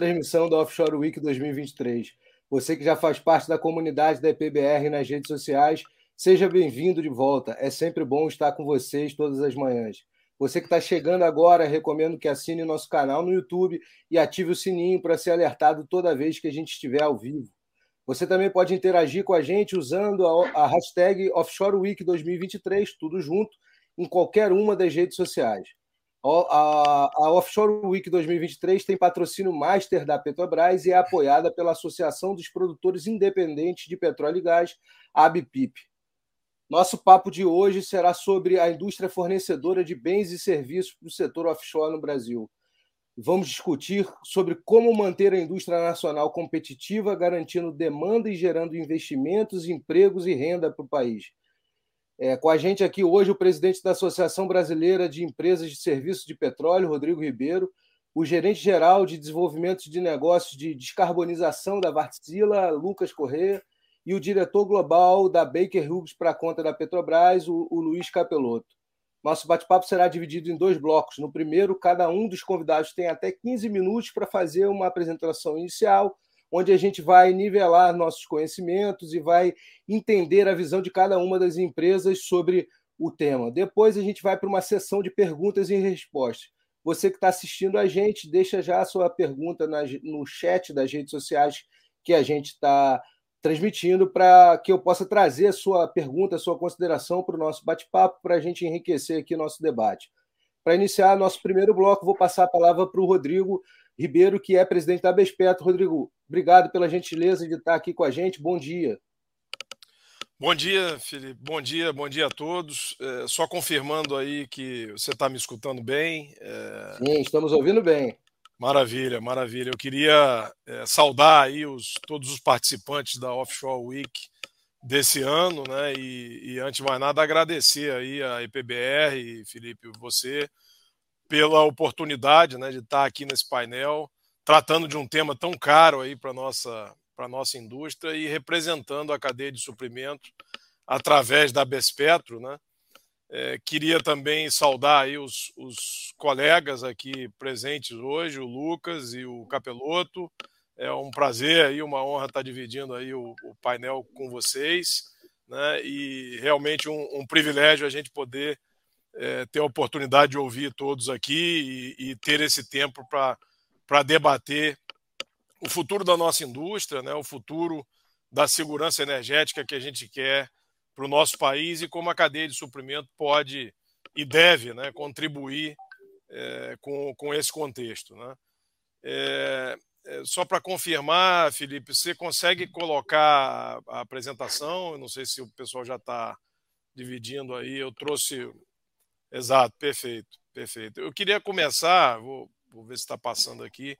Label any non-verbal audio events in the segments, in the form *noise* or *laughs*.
transmissão da Offshore Week 2023. Você que já faz parte da comunidade da EPBR nas redes sociais, seja bem-vindo de volta. É sempre bom estar com vocês todas as manhãs. Você que está chegando agora, recomendo que assine nosso canal no YouTube e ative o sininho para ser alertado toda vez que a gente estiver ao vivo. Você também pode interagir com a gente usando a hashtag Offshore Week 2023, tudo junto, em qualquer uma das redes sociais. A, a, Offshore Week 2023 tem patrocínio master da Petrobras e é apoiada pela Associação dos Produtores Independentes de Petróleo e Gás, ABPIP. Nosso papo de hoje será sobre a indústria fornecedora de bens e serviços para o setor offshore no Brasil. Vamos discutir sobre como manter a indústria nacional competitiva, garantindo demanda e gerando investimentos, empregos e renda para o país. É, com a gente aqui hoje o presidente da Associação Brasileira de Empresas de Serviços de Petróleo, Rodrigo Ribeiro, o gerente-geral de desenvolvimento de negócios de descarbonização da Vartzila, Lucas Corrêa, e o diretor global da Baker Hughes para a conta da Petrobras, o, o Luiz Capeloto. Nosso bate-papo será dividido em dois blocos. No primeiro, cada um dos convidados tem até 15 minutos para fazer uma apresentação inicial, onde a gente vai nivelar nossos conhecimentos e vai entender a visão de cada uma das empresas sobre o tema. Depois a gente vai para uma sessão de perguntas e respostas. Você que está assistindo a gente, deixa já a sua pergunta no chat das redes sociais que a gente está transmitindo para que eu possa trazer a sua pergunta, a sua consideração para o nosso bate-papo, para a gente enriquecer aqui nosso debate. Para iniciar nosso primeiro bloco, vou passar a palavra para o Rodrigo Ribeiro, que é presidente da Bespeto. Rodrigo, obrigado pela gentileza de estar aqui com a gente. Bom dia. Bom dia, Felipe. Bom dia, bom dia a todos. É, só confirmando aí que você está me escutando bem. É... Sim, estamos ouvindo bem. Maravilha, maravilha. Eu queria é, saudar aí os, todos os participantes da Offshore Week desse ano, né? E, e, antes de mais nada agradecer aí a EPBR, Felipe, você pela oportunidade, né, de estar aqui nesse painel tratando de um tema tão caro aí para nossa para nossa indústria e representando a cadeia de suprimento através da Bespetro, né? É, queria também saudar aí os, os, colegas aqui presentes hoje, o Lucas e o Capeloto. É um prazer aí, uma honra estar dividindo aí o, o painel com vocês, né? E realmente um, um privilégio a gente poder é, ter a oportunidade de ouvir todos aqui e, e ter esse tempo para debater o futuro da nossa indústria, né? O futuro da segurança energética que a gente quer para o nosso país e como a cadeia de suprimento pode e deve né, contribuir é, com, com esse contexto. Né? É, é, só para confirmar, Felipe, você consegue colocar a apresentação? Eu não sei se o pessoal já está dividindo aí. Eu trouxe. Exato, perfeito, perfeito. Eu queria começar, vou, vou ver se está passando aqui.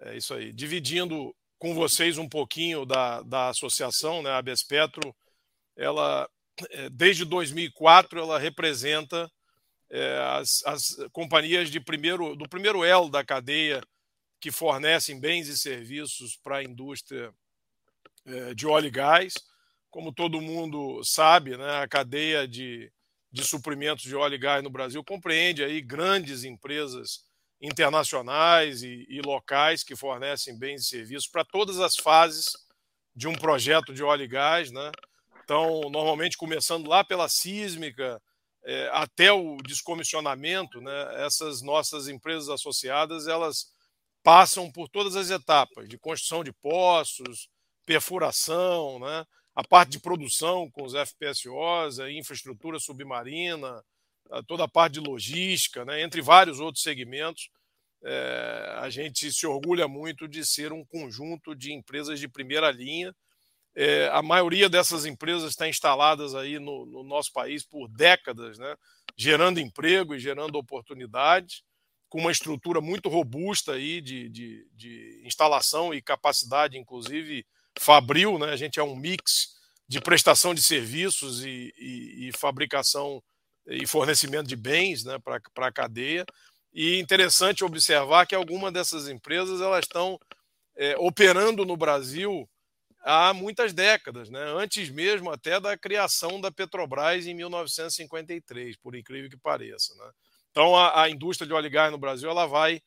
É isso aí, dividindo com vocês um pouquinho da, da associação, né, a Bespetro ela é, desde 2004 ela representa é, as, as companhias de primeiro do primeiro elo da cadeia que fornecem bens e serviços para a indústria é, de óleo e gás. Como todo mundo sabe, né, a cadeia de, de suprimentos de óleo e gás no Brasil compreende aí grandes empresas internacionais e, e locais que fornecem bens e serviços para todas as fases de um projeto de óleo e gás, né? Então, normalmente começando lá pela sísmica é, até o descomissionamento, né, essas nossas empresas associadas elas passam por todas as etapas de construção de poços, perfuração, né, a parte de produção com os FPSOs, a infraestrutura submarina, toda a parte de logística, né, entre vários outros segmentos. É, a gente se orgulha muito de ser um conjunto de empresas de primeira linha é, a maioria dessas empresas está instaladas aí no, no, nosso país por décadas, né? gerando emprego e gerando oportunidades, com uma estrutura muito robusta aí de, de, de instalação e capacidade, inclusive fabril, né? a gente é um mix de prestação de serviços e, e, e fabricação e fornecimento de bens né? para a cadeia. E interessante observar que algumas dessas empresas elas estão é, operando no Brasil há muitas décadas, né? antes mesmo até da criação da Petrobras em 1953, por incrível que pareça. Né? Então, a, a, indústria de óleo e gás no Brasil ela vai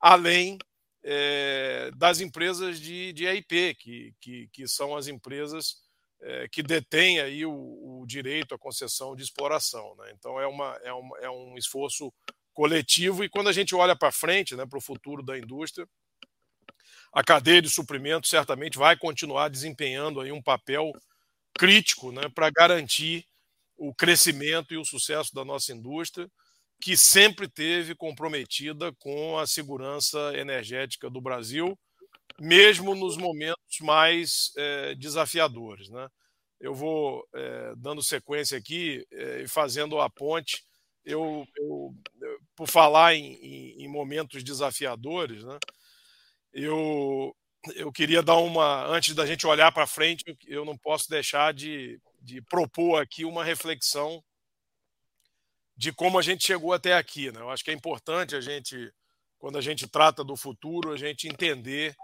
além é, das empresas de, de EIP, que, que, que são as empresas é, que detêm aí o, o, direito à concessão de exploração. Né? Então é, uma, é, uma, é um esforço coletivo e quando a gente olha para frente, né, para o futuro da indústria, a cadeia de suprimento certamente vai continuar desempenhando aí um papel crítico né, para garantir o crescimento e o sucesso da nossa indústria, que sempre teve comprometida com a segurança energética do Brasil, mesmo nos momentos mais é, desafiadores. Né? Eu vou é, dando sequência aqui é, e fazendo a ponte. Eu, eu, por falar em, em, em momentos desafiadores, né? eu, eu queria dar uma. Antes da gente olhar para frente, eu não posso deixar de, de propor aqui uma reflexão de como a gente chegou até aqui. Né? Eu acho que é importante a gente, quando a gente trata do futuro, a gente entender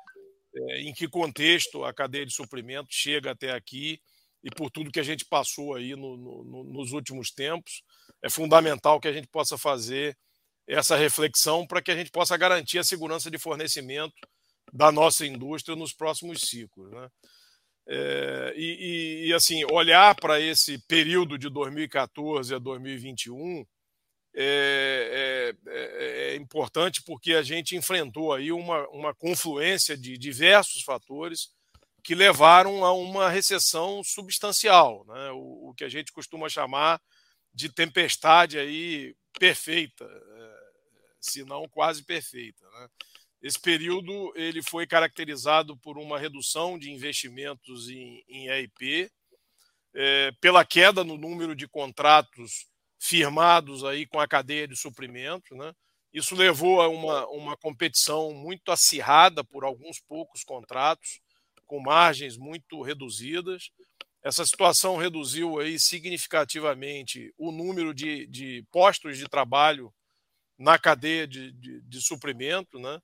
é, em que contexto a cadeia de suprimento chega até aqui e por tudo que a gente passou aí no, no, nos últimos tempos. É fundamental que a gente possa fazer essa reflexão para que a gente possa garantir a segurança de fornecimento da nossa indústria nos próximos ciclos. Né? É, e, e, assim, olhar para esse período de 2014 a 2021 é, é, é, é, importante porque a gente enfrentou aí uma, uma confluência de diversos fatores que levaram a uma recessão substancial, né? o, o que a gente costuma chamar de tempestade aí perfeita, é, se não quase perfeita. Né? Esse período ele foi caracterizado por uma redução de investimentos em, em EIP, é, pela queda no número de contratos firmados aí com a cadeia de suprimento. Né? Isso levou a uma, uma competição muito acirrada por alguns poucos contratos, com margens muito reduzidas. Essa situação reduziu aí significativamente o número de, de postos de trabalho na cadeia de, de, de suprimento, né?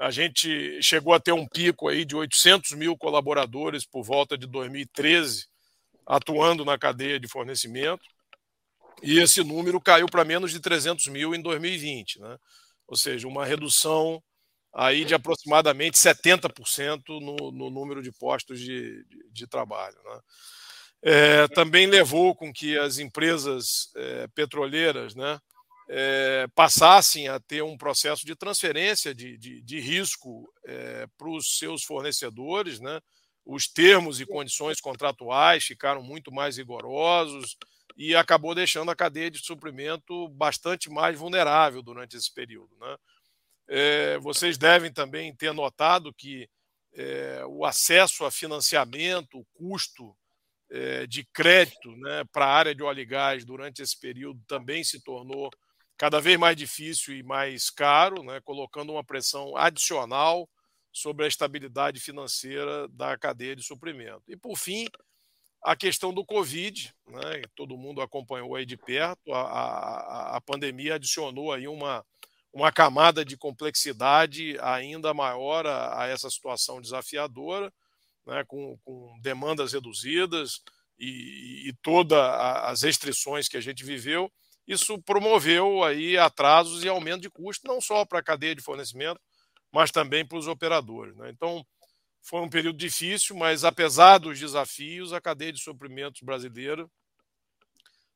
A gente chegou a ter um pico aí de 800 mil colaboradores por volta de 2013 atuando na cadeia de fornecimento e esse número caiu para menos de 300 mil em 2020, né? ou seja, uma redução aí de aproximadamente 70% no, no número de postos de, de, de trabalho. Né? É, também levou com que as empresas é, petroleiras né, é, passassem a ter um processo de transferência de, de, de risco é, para os seus fornecedores. Né? Os termos e condições contratuais ficaram muito mais rigorosos e acabou deixando a cadeia de suprimento bastante mais vulnerável durante esse período. Né? É, vocês devem também ter notado que o acesso a financiamento, o custo de crédito né, para a área de óleo e gás durante esse período também se tornou cada vez mais difícil e mais caro, né, colocando uma pressão adicional sobre a estabilidade financeira da cadeia de suprimento. E, por fim, a questão do Covid, né, todo mundo acompanhou aí de perto, a, a, a pandemia adicionou aí uma, uma camada de complexidade ainda maior a, a essa situação desafiadora, né, com, com, demandas reduzidas e, e todas as restrições que a gente viveu, isso promoveu aí atrasos e aumento de custo, não só para a cadeia de fornecimento, mas também para os operadores. Né? Então, foi um período difícil, mas apesar dos desafios, a cadeia de suprimentos brasileira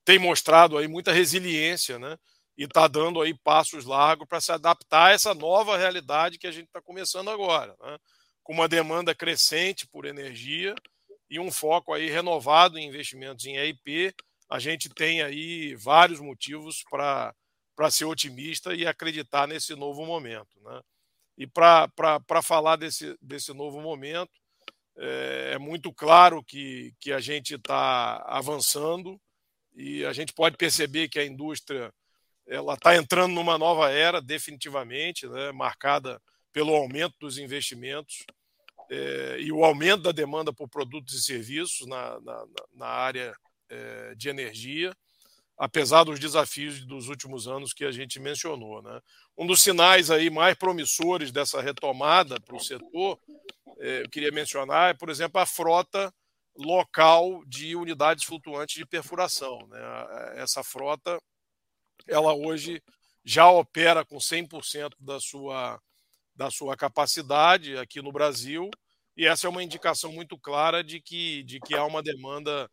tem mostrado aí muita resiliência, né? E está dando aí passos largos para se adaptar a essa nova realidade que a gente está começando agora, né? com uma demanda crescente por energia e um foco aí renovado em investimentos em EIP a gente tem aí vários motivos para ser otimista e acreditar nesse novo momento. Né? E para falar desse, desse novo momento, é, é muito claro que, que a gente está avançando e a gente pode perceber que a indústria ela está entrando numa nova era, definitivamente, né, marcada pelo aumento dos investimentos é, e o aumento da demanda por produtos e serviços na, na, na área é, de energia, apesar dos desafios dos últimos anos que a gente mencionou. Né? Um dos sinais aí mais promissores dessa retomada para o setor, é, eu queria mencionar, é, por exemplo, a frota local de unidades flutuantes de perfuração. Né? Essa frota, ela hoje já opera com 100% da sua da sua capacidade aqui no Brasil, e essa é uma indicação muito clara de que, de que há uma demanda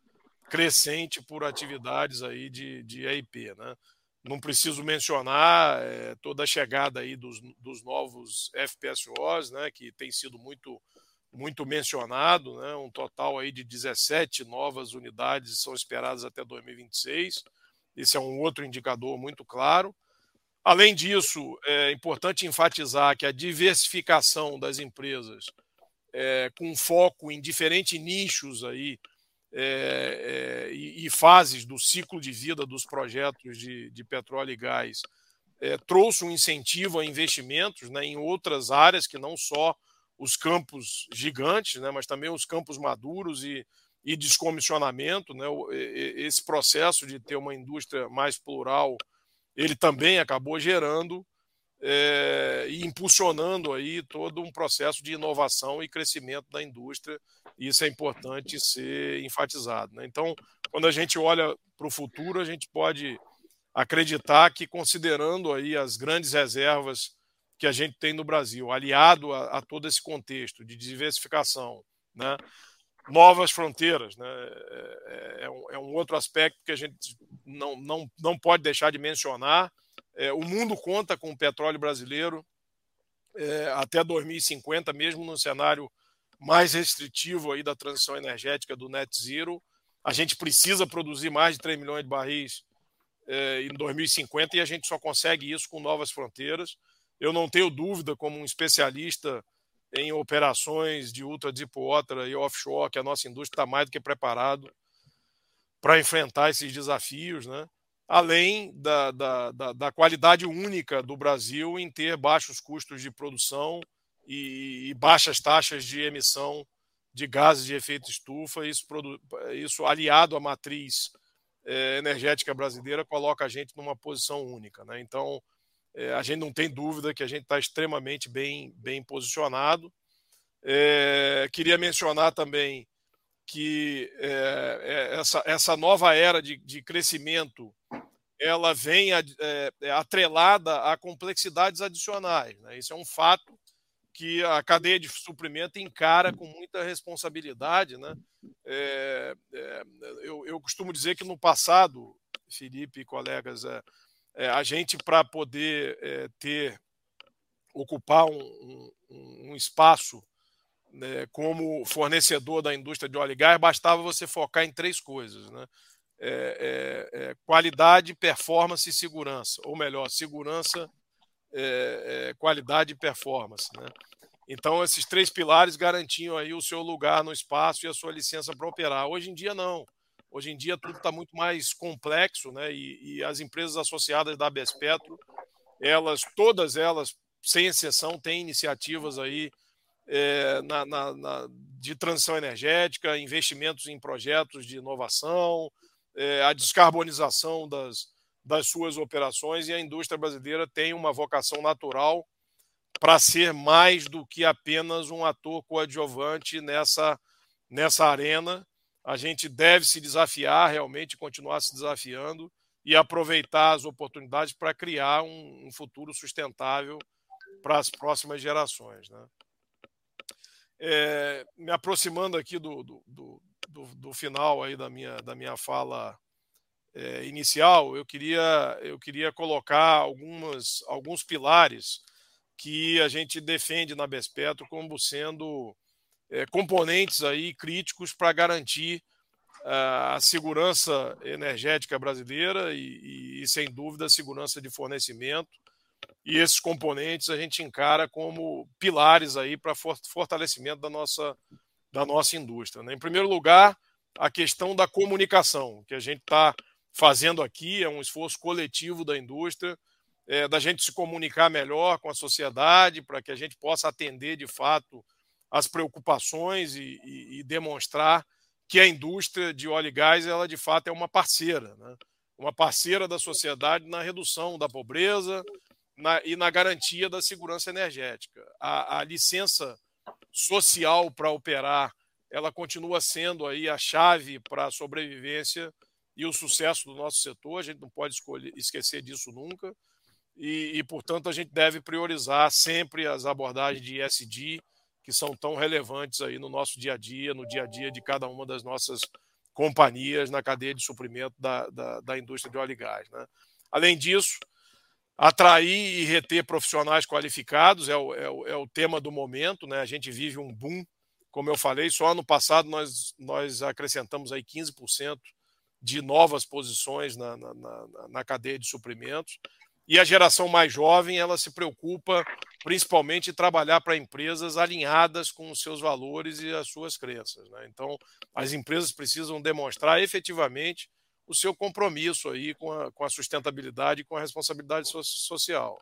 crescente por atividades aí de, de EIP. Né? Não preciso mencionar é, toda a chegada aí dos, dos novos FPSOs, né, que tem sido muito, muito mencionado, né, um total aí de 17 novas unidades são esperadas até 2026. Esse é um outro indicador muito claro. Além disso, é importante enfatizar que a diversificação das empresas, é, com foco em diferentes nichos aí, é, é, e, e, fases do ciclo de vida dos projetos de, de petróleo e gás, é, trouxe um incentivo a investimentos né, em outras áreas que não só os campos gigantes, né, mas também os campos maduros e, e descomissionamento. Né, esse processo de ter uma indústria mais plural ele também acabou gerando é, e impulsionando aí todo um processo de inovação e crescimento da indústria. Isso é importante ser enfatizado. Né? Então, quando a gente olha para o futuro, a gente pode acreditar que, considerando aí as grandes reservas que a gente tem no Brasil, aliado a, a todo esse contexto de diversificação, né? novas fronteiras, né? É, é, um, é, um, outro aspecto que a gente não, não, não pode deixar de mencionar. É, o mundo conta com o petróleo brasileiro é, até 2050, mesmo no cenário mais restritivo aí da transição energética do net zero. A gente precisa produzir mais de 3 milhões de barris é, em 2050 e a gente só consegue isso com novas fronteiras. Eu não tenho dúvida, como um especialista em operações de ultra deep water e offshore, que a nossa indústria está mais do que preparado para enfrentar esses desafios, né? Além da, da, da, da, qualidade única do Brasil em ter baixos custos de produção e, e baixas taxas de emissão de gases de efeito estufa. Isso, isso aliado à matriz é, energética brasileira, coloca a gente numa posição única. Né? Então, é, a gente não tem dúvida que a gente está extremamente bem, bem posicionado. É, queria mencionar também que essa, essa nova era de, de crescimento ela vem é, é, atrelada a complexidades adicionais. Né? Isso é um fato que a cadeia de suprimento encara com muita responsabilidade. Né? É, é, eu, eu, costumo dizer que no passado, Felipe e colegas, é, é, a gente, para poder ter, ocupar um, um, um espaço né, como fornecedor da indústria de óleo e gás, bastava você focar em três coisas. Né? É, é, é qualidade, performance e segurança. Ou melhor, segurança, é, qualidade e performance. Né? Então, esses três pilares garantiam aí o seu lugar no espaço e a sua licença para operar. Hoje em dia, não. Hoje em dia tudo está muito mais complexo, né? E, e, as empresas associadas da Bespetro, elas, todas elas, sem exceção, têm iniciativas aí é, na, na, na, de transição energética, investimentos em projetos de inovação, é, a descarbonização das, das suas operações e a indústria brasileira tem uma vocação natural para ser mais do que apenas um ator coadjuvante nessa, nessa arena a gente deve se desafiar realmente, continuar se desafiando e aproveitar as oportunidades para criar um, um, futuro sustentável para as próximas gerações. Né? É, me aproximando aqui do, do, do, do, final aí da minha, da minha fala é, inicial, eu queria, eu queria colocar algumas, alguns pilares que a gente defende na Bespetro como sendo é, componentes aí críticos para garantir a segurança energética brasileira e, e, sem dúvida, a segurança de fornecimento. E esses componentes a gente encara como pilares aí para fortalecimento da nossa, da nossa indústria. Né? Em primeiro lugar, a questão da comunicação, que a gente está fazendo aqui, é um esforço coletivo da indústria, é, da gente se comunicar melhor com a sociedade, para que a gente possa atender de fato as preocupações e, e, e, demonstrar que a indústria de óleo e gás, ela de fato é uma parceira, né? uma parceira da sociedade na redução da pobreza na, e na garantia da segurança energética. A, a licença social para operar, ela continua sendo aí a chave para a sobrevivência e o sucesso do nosso setor, a gente não pode escolher, esquecer disso nunca. e, e, portanto, a gente deve priorizar sempre as abordagens de ESG, que são tão relevantes aí no nosso dia a dia, no dia a dia de cada uma das nossas companhias na cadeia de suprimento da, da, da indústria de óleo e gás. Né? Além disso, atrair e reter profissionais qualificados é o, é o, é o tema do momento. Né? A gente vive um boom, como eu falei, só ano passado nós, nós acrescentamos aí 15% de novas posições na, na, na, na cadeia de suprimentos. E a geração mais jovem, ela se preocupa principalmente em trabalhar para empresas alinhadas com os seus valores e as suas crenças. Né? Então, as empresas precisam demonstrar efetivamente o seu compromisso aí com a, com a sustentabilidade e com a responsabilidade so social.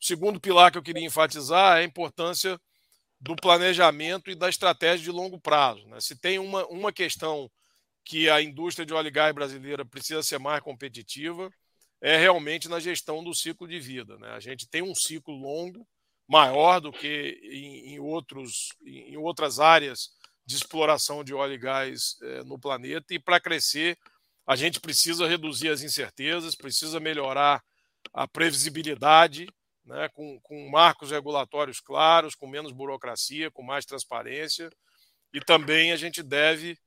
O segundo pilar que eu queria enfatizar é a importância do planejamento e da estratégia de longo prazo. Né? Se tem uma, uma questão que a indústria de óleo e gás brasileira precisa ser mais competitiva, é realmente na gestão do ciclo de vida. Né? A gente tem um ciclo longo, maior do que em, em outros, em outras áreas de exploração de óleo e gás é, no planeta, e para crescer, a gente precisa reduzir as incertezas, precisa melhorar a previsibilidade, né, com, com marcos regulatórios claros, com menos burocracia, com mais transparência, e também a gente deve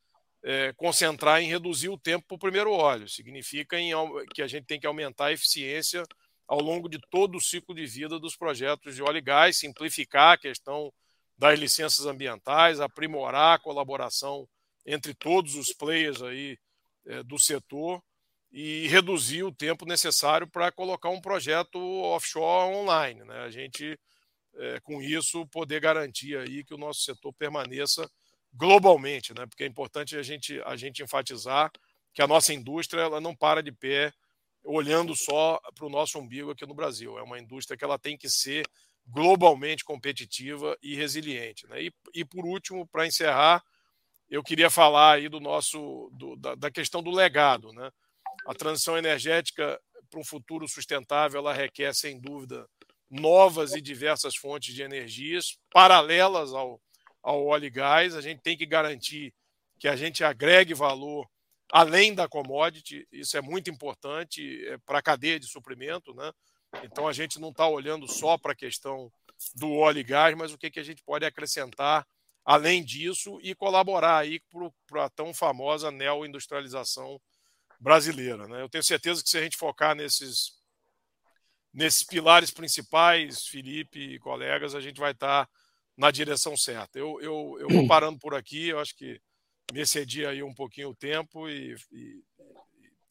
é, concentrar em reduzir o tempo para o primeiro óleo. Significa em, que a gente tem que aumentar a eficiência ao longo de todo o ciclo de vida dos projetos de óleo e gás, simplificar a questão das licenças ambientais, aprimorar a colaboração entre todos os players aí é, do setor e reduzir o tempo necessário para colocar um projeto offshore online. Né? A gente, é, com isso, poder garantir aí que o nosso setor permaneça globalmente, né? Porque é importante a gente, a gente enfatizar que a nossa indústria ela não para de pé olhando só para o nosso umbigo aqui no Brasil. É uma indústria que ela tem que ser globalmente competitiva e resiliente. Né? E, e por último, para encerrar, eu queria falar aí do nosso do, da, da, questão do legado. Né? A transição energética para um futuro sustentável ela requer, sem dúvida, novas e diversas fontes de energias paralelas ao, ao óleo e gás, a gente tem que garantir que a gente agregue valor além da commodity, isso é muito importante é, para a cadeia de suprimento, né? Então a gente não está olhando só para a questão do óleo e gás, mas o que, que a gente pode acrescentar além disso e colaborar aí para a tão famosa neoindustrialização brasileira. Né? Eu tenho certeza que se a gente focar nesses, nesses pilares principais, Felipe e colegas, a gente vai estar tá na direção certa. Eu, eu, eu vou parando por aqui, eu acho que me excedi aí um pouquinho o tempo e, e,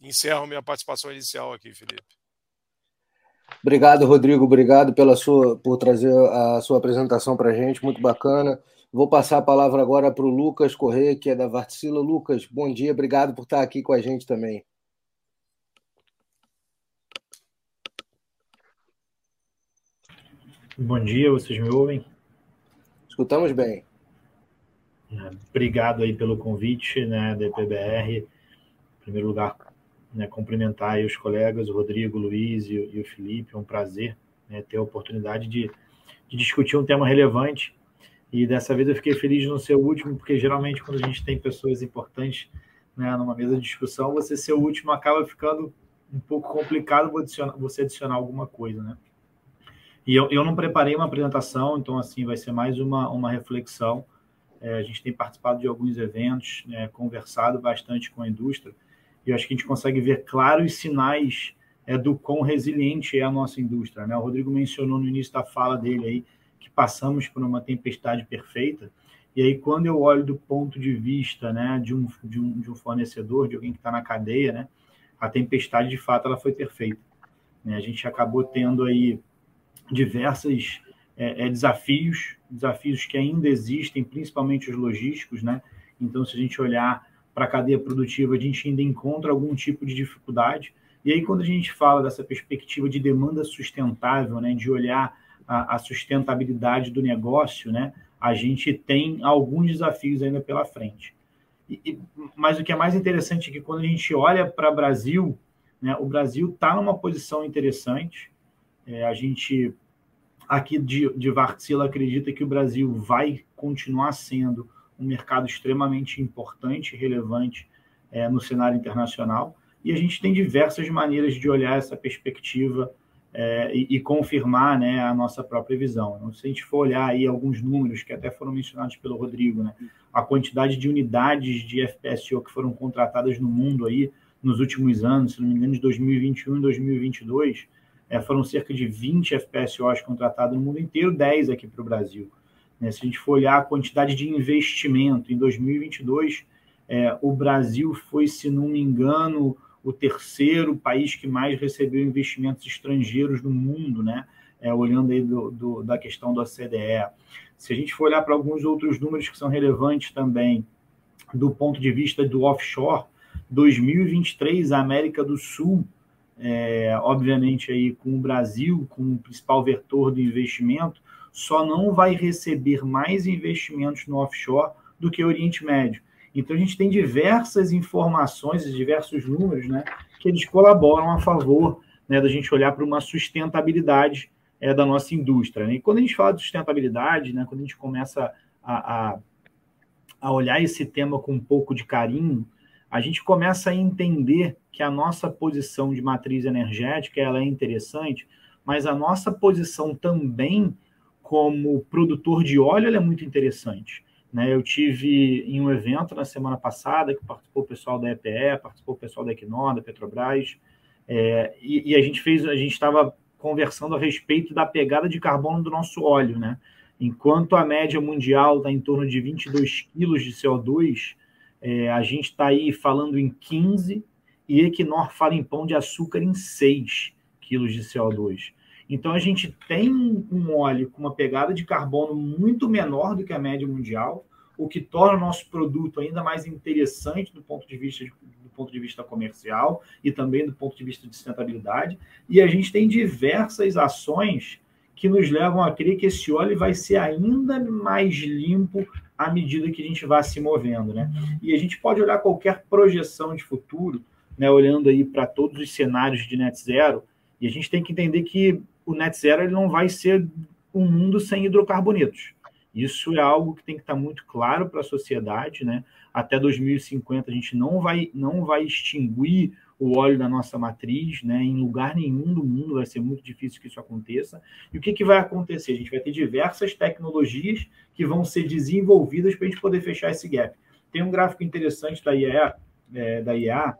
e encerro minha participação inicial aqui, Felipe. Obrigado, Rodrigo. Obrigado pela sua, por trazer a sua apresentação para a gente, muito bacana. Vou passar a palavra agora para o Lucas Corrêa, que é da Vartila. Lucas, bom dia, obrigado por estar aqui com a gente também. Bom dia, vocês me ouvem? Escutamos bem. Obrigado aí pelo convite né, da EPBR. Em primeiro lugar, né, cumprimentar os colegas, o Rodrigo, o Luiz e, o Felipe. É um prazer né, ter a oportunidade de, de discutir um tema relevante. E dessa vez eu fiquei feliz de não ser o último, porque geralmente quando a gente tem pessoas importantes né, numa mesa de discussão, você ser o último acaba ficando um pouco complicado você adicionar alguma coisa, né? E eu, eu não preparei uma apresentação, então, assim, vai ser mais uma, uma reflexão. É, a gente tem participado de alguns eventos, né, conversado bastante com a indústria, e acho que a gente consegue ver claros sinais é, do quão resiliente é a nossa indústria. Né? O Rodrigo mencionou no início da fala dele aí que passamos por uma tempestade perfeita, e aí quando eu olho do ponto de vista né, de, um, de, um, de um fornecedor, de alguém que está na cadeia, né, a tempestade de fato ela foi perfeita. Né? A gente acabou tendo aí diversos é, é, desafios, desafios que ainda existem, principalmente os logísticos, né? Então, se a gente olhar para a cadeia produtiva, a gente ainda encontra algum tipo de dificuldade. E aí, quando a gente fala dessa perspectiva de demanda sustentável, né, de olhar a, a sustentabilidade do negócio, né, a gente tem alguns desafios ainda pela frente. E, e, mas o que é mais interessante é que quando a gente olha para o Brasil, né, o Brasil está numa posição interessante, é, a gente aqui de, de Vartzila acredita que o Brasil vai continuar sendo um mercado extremamente importante e relevante é, no cenário internacional. E a gente tem diversas maneiras de olhar essa perspectiva é, e, e, confirmar né, a nossa própria visão. Então, se a gente for olhar aí alguns números que até foram mencionados pelo Rodrigo, né, a quantidade de unidades de FPSO que foram contratadas no mundo aí nos últimos anos, se não me engano, de 2021 e 2022, é, foram cerca de 20 FPSOs contratados no mundo inteiro, 10 aqui para o Brasil. Né, se a gente for olhar a quantidade de investimento em 2022, é, o Brasil foi, se não me engano, o terceiro país que mais recebeu investimentos estrangeiros no mundo, né? É, olhando aí do, do, da questão da CDE. Se a gente for olhar para alguns outros números que são relevantes também, do ponto de vista do offshore, 2023, a América do Sul, é, obviamente aí com o Brasil como principal vetor do investimento, só não vai receber mais investimentos no offshore do que o Oriente Médio. Então, a gente tem diversas informações, diversos números, né, que eles colaboram a favor né, da gente olhar para uma sustentabilidade é, da nossa indústria. Né? E quando a gente fala de sustentabilidade, né, quando a gente começa a, a, a olhar esse tema com um pouco de carinho, a gente começa a entender que a nossa posição de matriz energética ela é interessante, mas a nossa posição também como produtor de óleo é muito interessante. Né? Eu tive em um evento na semana passada que participou o pessoal da EPE, participou o pessoal da Equinor, da Petrobras, é, e, e, a gente fez, a gente estava conversando a respeito da pegada de carbono do nosso óleo, né? Enquanto a média mundial está em torno de 22 quilos de CO2, é, a gente está aí falando em 15 e Equinor fala em pão de açúcar em 6 quilos de CO2. Então a gente tem um óleo com uma pegada de carbono muito menor do que a média mundial, o que torna o nosso produto ainda mais interessante do ponto de vista de, do ponto de vista comercial e também do ponto de vista de sustentabilidade. E a gente tem diversas ações que nos levam a crer que esse óleo vai ser ainda mais limpo à medida que a gente vai se movendo, né? E a gente pode olhar qualquer projeção de futuro, né, olhando aí para todos os cenários de net zero, e a gente tem que entender que o net zero ele não vai ser um mundo sem hidrocarbonetos. Isso é algo que tem que estar muito claro para a sociedade, né? Até 2050 a gente não vai não vai extinguir o óleo da nossa matriz, né? Em lugar nenhum do mundo vai ser muito difícil que isso aconteça. E o que, que vai acontecer? A gente vai ter diversas tecnologias que vão ser desenvolvidas para a gente poder fechar esse gap. Tem um gráfico interessante da IEA, é, da IEA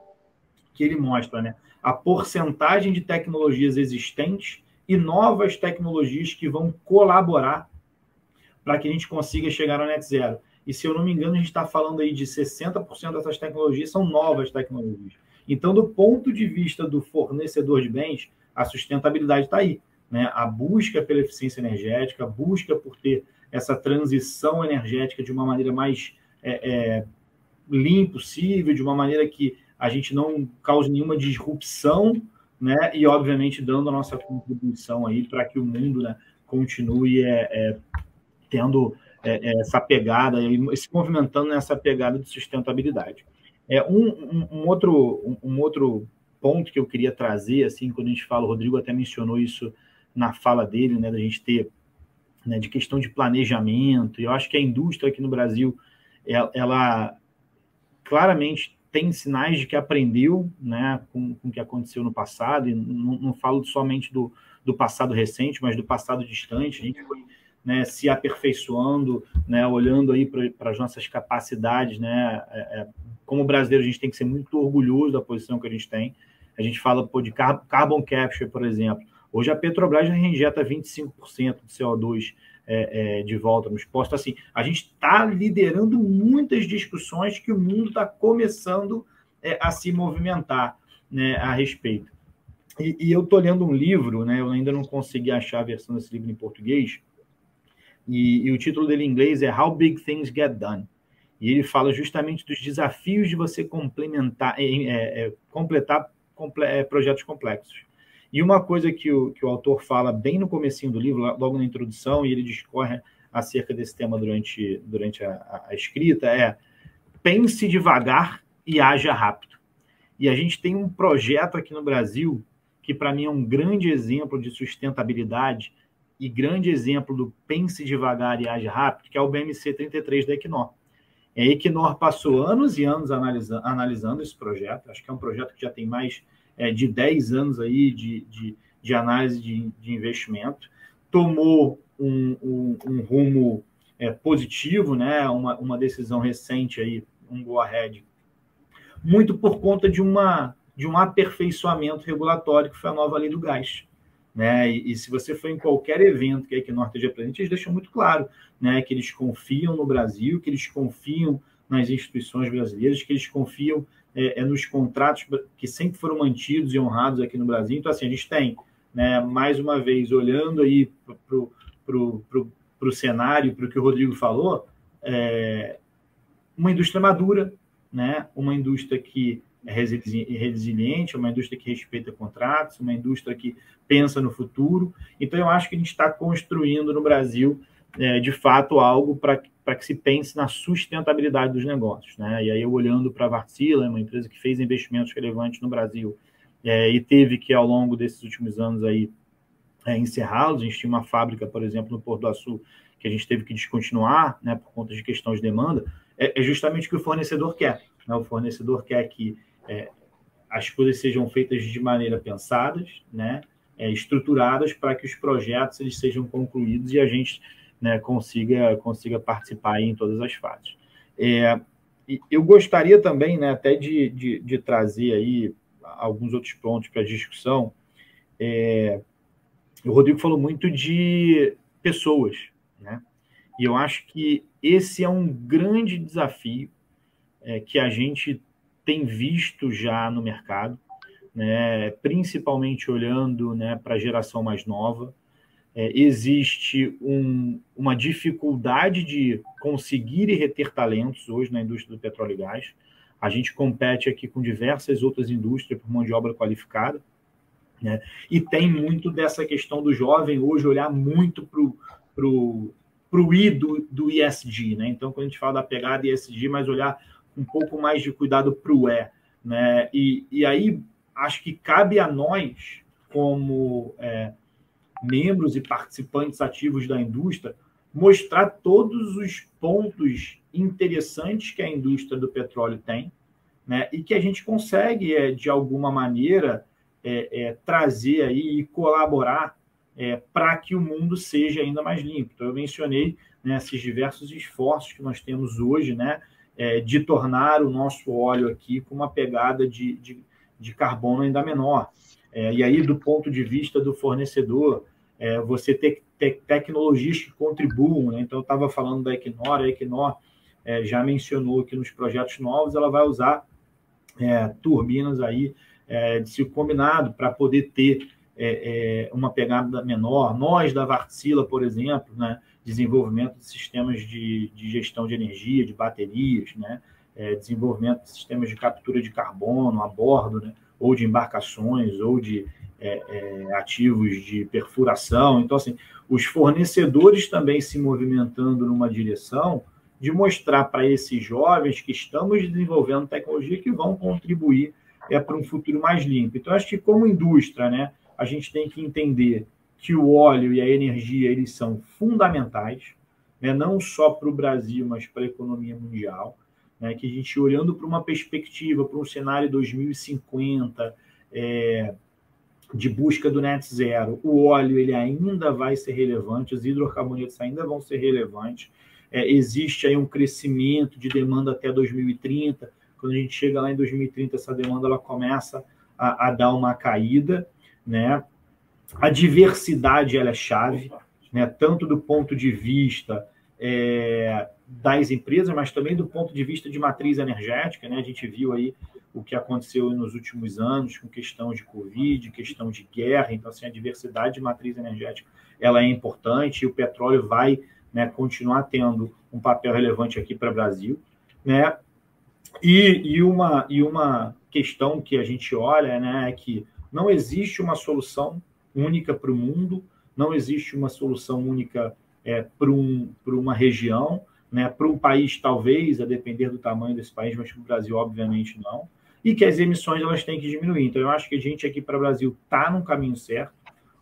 que ele mostra, né? A porcentagem de tecnologias existentes e novas tecnologias que vão colaborar para que a gente consiga chegar ao net zero. E se eu não me engano, a gente está falando aí de 60% dessas tecnologias são novas tecnologias. Então, do ponto de vista do fornecedor de bens, a sustentabilidade está aí. Né? A busca pela eficiência energética, a busca por ter essa transição energética de uma maneira mais é, é, limpa possível, de uma maneira que a gente não cause nenhuma disrupção né? E obviamente dando a nossa contribuição aí para que o mundo né, continue é, é, tendo é, é essa pegada e se movimentando nessa pegada de sustentabilidade. É um, um, um outro um, um, outro ponto que eu queria trazer assim quando a gente fala, o Rodrigo até mencionou isso na fala dele, né, da gente ter né, de questão de planejamento. E eu acho que a indústria aqui no Brasil ela, ela claramente tem sinais de que aprendeu né, com, com o que aconteceu no passado, e não, não falo somente do, do passado recente, mas do passado distante. A gente foi né, se aperfeiçoando, né, olhando aí para as nossas capacidades. Né, é, é, como brasileiro, a gente tem que ser muito orgulhoso da posição que a gente tem. A gente fala pô, de carbon capture, por exemplo. Hoje a Petrobras já injeta 25% de CO2 é, é, de volta no esporte. Assim, a gente está liderando muitas discussões que o mundo está começando é, a se movimentar né, a respeito. E, e eu estou lendo um livro, né, eu ainda não consegui achar a versão desse livro em português, e, e o título dele em inglês é How Big Things Get Done. E ele fala justamente dos desafios de você complementar, é, é, completar comple é, projetos complexos. E uma coisa que o, que o autor fala bem no comecinho do livro, logo na introdução, e ele discorre acerca desse tema durante, durante a, a escrita, é pense devagar e haja rápido. E a gente tem um projeto aqui no Brasil que, para mim, é um grande exemplo de sustentabilidade e grande exemplo do pense devagar e haja rápido, que é o BMC 33 da Equinor. A Equinor passou anos e anos analisando, analisando esse projeto, acho que é um projeto que já tem mais é, de 10 anos aí de, de, de análise de, de investimento, tomou um, um, um rumo é, positivo, né? uma, uma decisão recente aí, um go ahead, muito por conta de, uma, de um aperfeiçoamento regulatório que foi a nova lei do gás. Né? E, e, se você for em qualquer evento que a Equinor esteja presente, eles deixam muito claro né, que eles confiam no Brasil, que eles confiam nas instituições brasileiras, que eles confiam é, é nos contratos que sempre foram mantidos e honrados aqui no Brasil. Então, assim, a gente tem, né, mais uma vez, olhando aí para o cenário, para o que o Rodrigo falou, é, uma indústria madura, né, uma indústria que é resiliente, uma indústria que respeita contratos, uma indústria que pensa no futuro. Então, eu acho que a gente está construindo no Brasil, é, de fato, algo para que se pense na sustentabilidade dos negócios. Né? E aí, eu olhando para a Vartila, uma empresa que fez investimentos relevantes no Brasil é, e teve que, ao longo desses últimos anos, aí, é, encerrá-los. A gente tinha uma fábrica, por exemplo, no Porto do Açu, que a gente teve que descontinuar né, por conta de questões de demanda. É, é justamente o que o fornecedor quer. Né? O fornecedor quer que é, as coisas sejam feitas de maneira pensadas, né, é, estruturadas para que os projetos eles sejam concluídos e a gente né, consiga, consiga participar em todas as fases. É, eu gostaria também né, até de, de, de, trazer aí alguns outros pontos para discussão. É, o Rodrigo falou muito de pessoas, né? E eu acho que esse é um grande desafio é, que a gente tem visto já no mercado, né, principalmente olhando né, para a geração mais nova. É, existe um, uma dificuldade de conseguir e reter talentos hoje na indústria do petróleo e gás. A gente compete aqui com diversas outras indústrias por mão de obra qualificada. Né? E tem muito dessa questão do jovem hoje olhar muito para o I do, do ISD. Né? Então, quando a gente fala da pegada ISD, mas olhar um pouco mais de cuidado para o é. Né? E, e aí acho que cabe a nós, como é, membros e participantes ativos da indústria, mostrar todos os pontos interessantes que a indústria do petróleo tem, né? E que a gente consegue, é, de alguma maneira, é, é, trazer aí e colaborar é, para que o mundo seja ainda mais limpo. Então, eu mencionei né, esses diversos esforços que nós temos hoje, né? é, de tornar o nosso óleo aqui com uma pegada de, de, de carbono ainda menor. É, e aí, do ponto de vista do fornecedor, é, você ter, ter, tecnologias que contribuam. Né? Então, eu estava falando da Equinor, a Equinor é, já mencionou que nos projetos novos ela vai usar é, turbinas aí é, de ciclo combinado para poder ter uma pegada menor. Nós, da Vartsila, por exemplo, né, desenvolvimento de sistemas de, de gestão de energia, de baterias, né? É, desenvolvimento de sistemas de captura de carbono a bordo, né? Ou de embarcações, ou de é, é, ativos de perfuração. Então, assim, os fornecedores também se movimentando numa direção de mostrar para esses jovens que estamos desenvolvendo tecnologia que vão contribuir é, para um futuro mais limpo. Então, acho que como indústria, né, a gente tem que entender que o óleo e a energia eles são fundamentais, né, não só para o Brasil, mas para a economia mundial. Né, que a gente, olhando para uma perspectiva, para um cenário 2050, é, de busca do net zero, o óleo ele ainda vai ser relevante, os hidrocarbonetos ainda vão ser relevantes. É, existe aí um crescimento de demanda até 2030. Quando a gente chega lá em 2030, essa demanda ela começa a, a dar uma caída, né? A diversidade ela é chave, né? tanto do ponto de vista é, das empresas, mas também do ponto de vista de matriz energética. Né? A gente viu aí o que aconteceu nos últimos anos com questão de Covid, questão de guerra. Então, assim, a diversidade de matriz energética ela é importante e o petróleo vai né, continuar tendo um papel relevante aqui para o Brasil. Né? E, e, uma, e uma questão que a gente olha né, é que não existe uma solução única para o mundo, não existe uma solução única é, para um, uma região, né, para um país talvez, a depender do tamanho desse país, mas para o Brasil obviamente não, e que as emissões elas têm que diminuir. Então eu acho que a gente aqui para o Brasil está no caminho certo,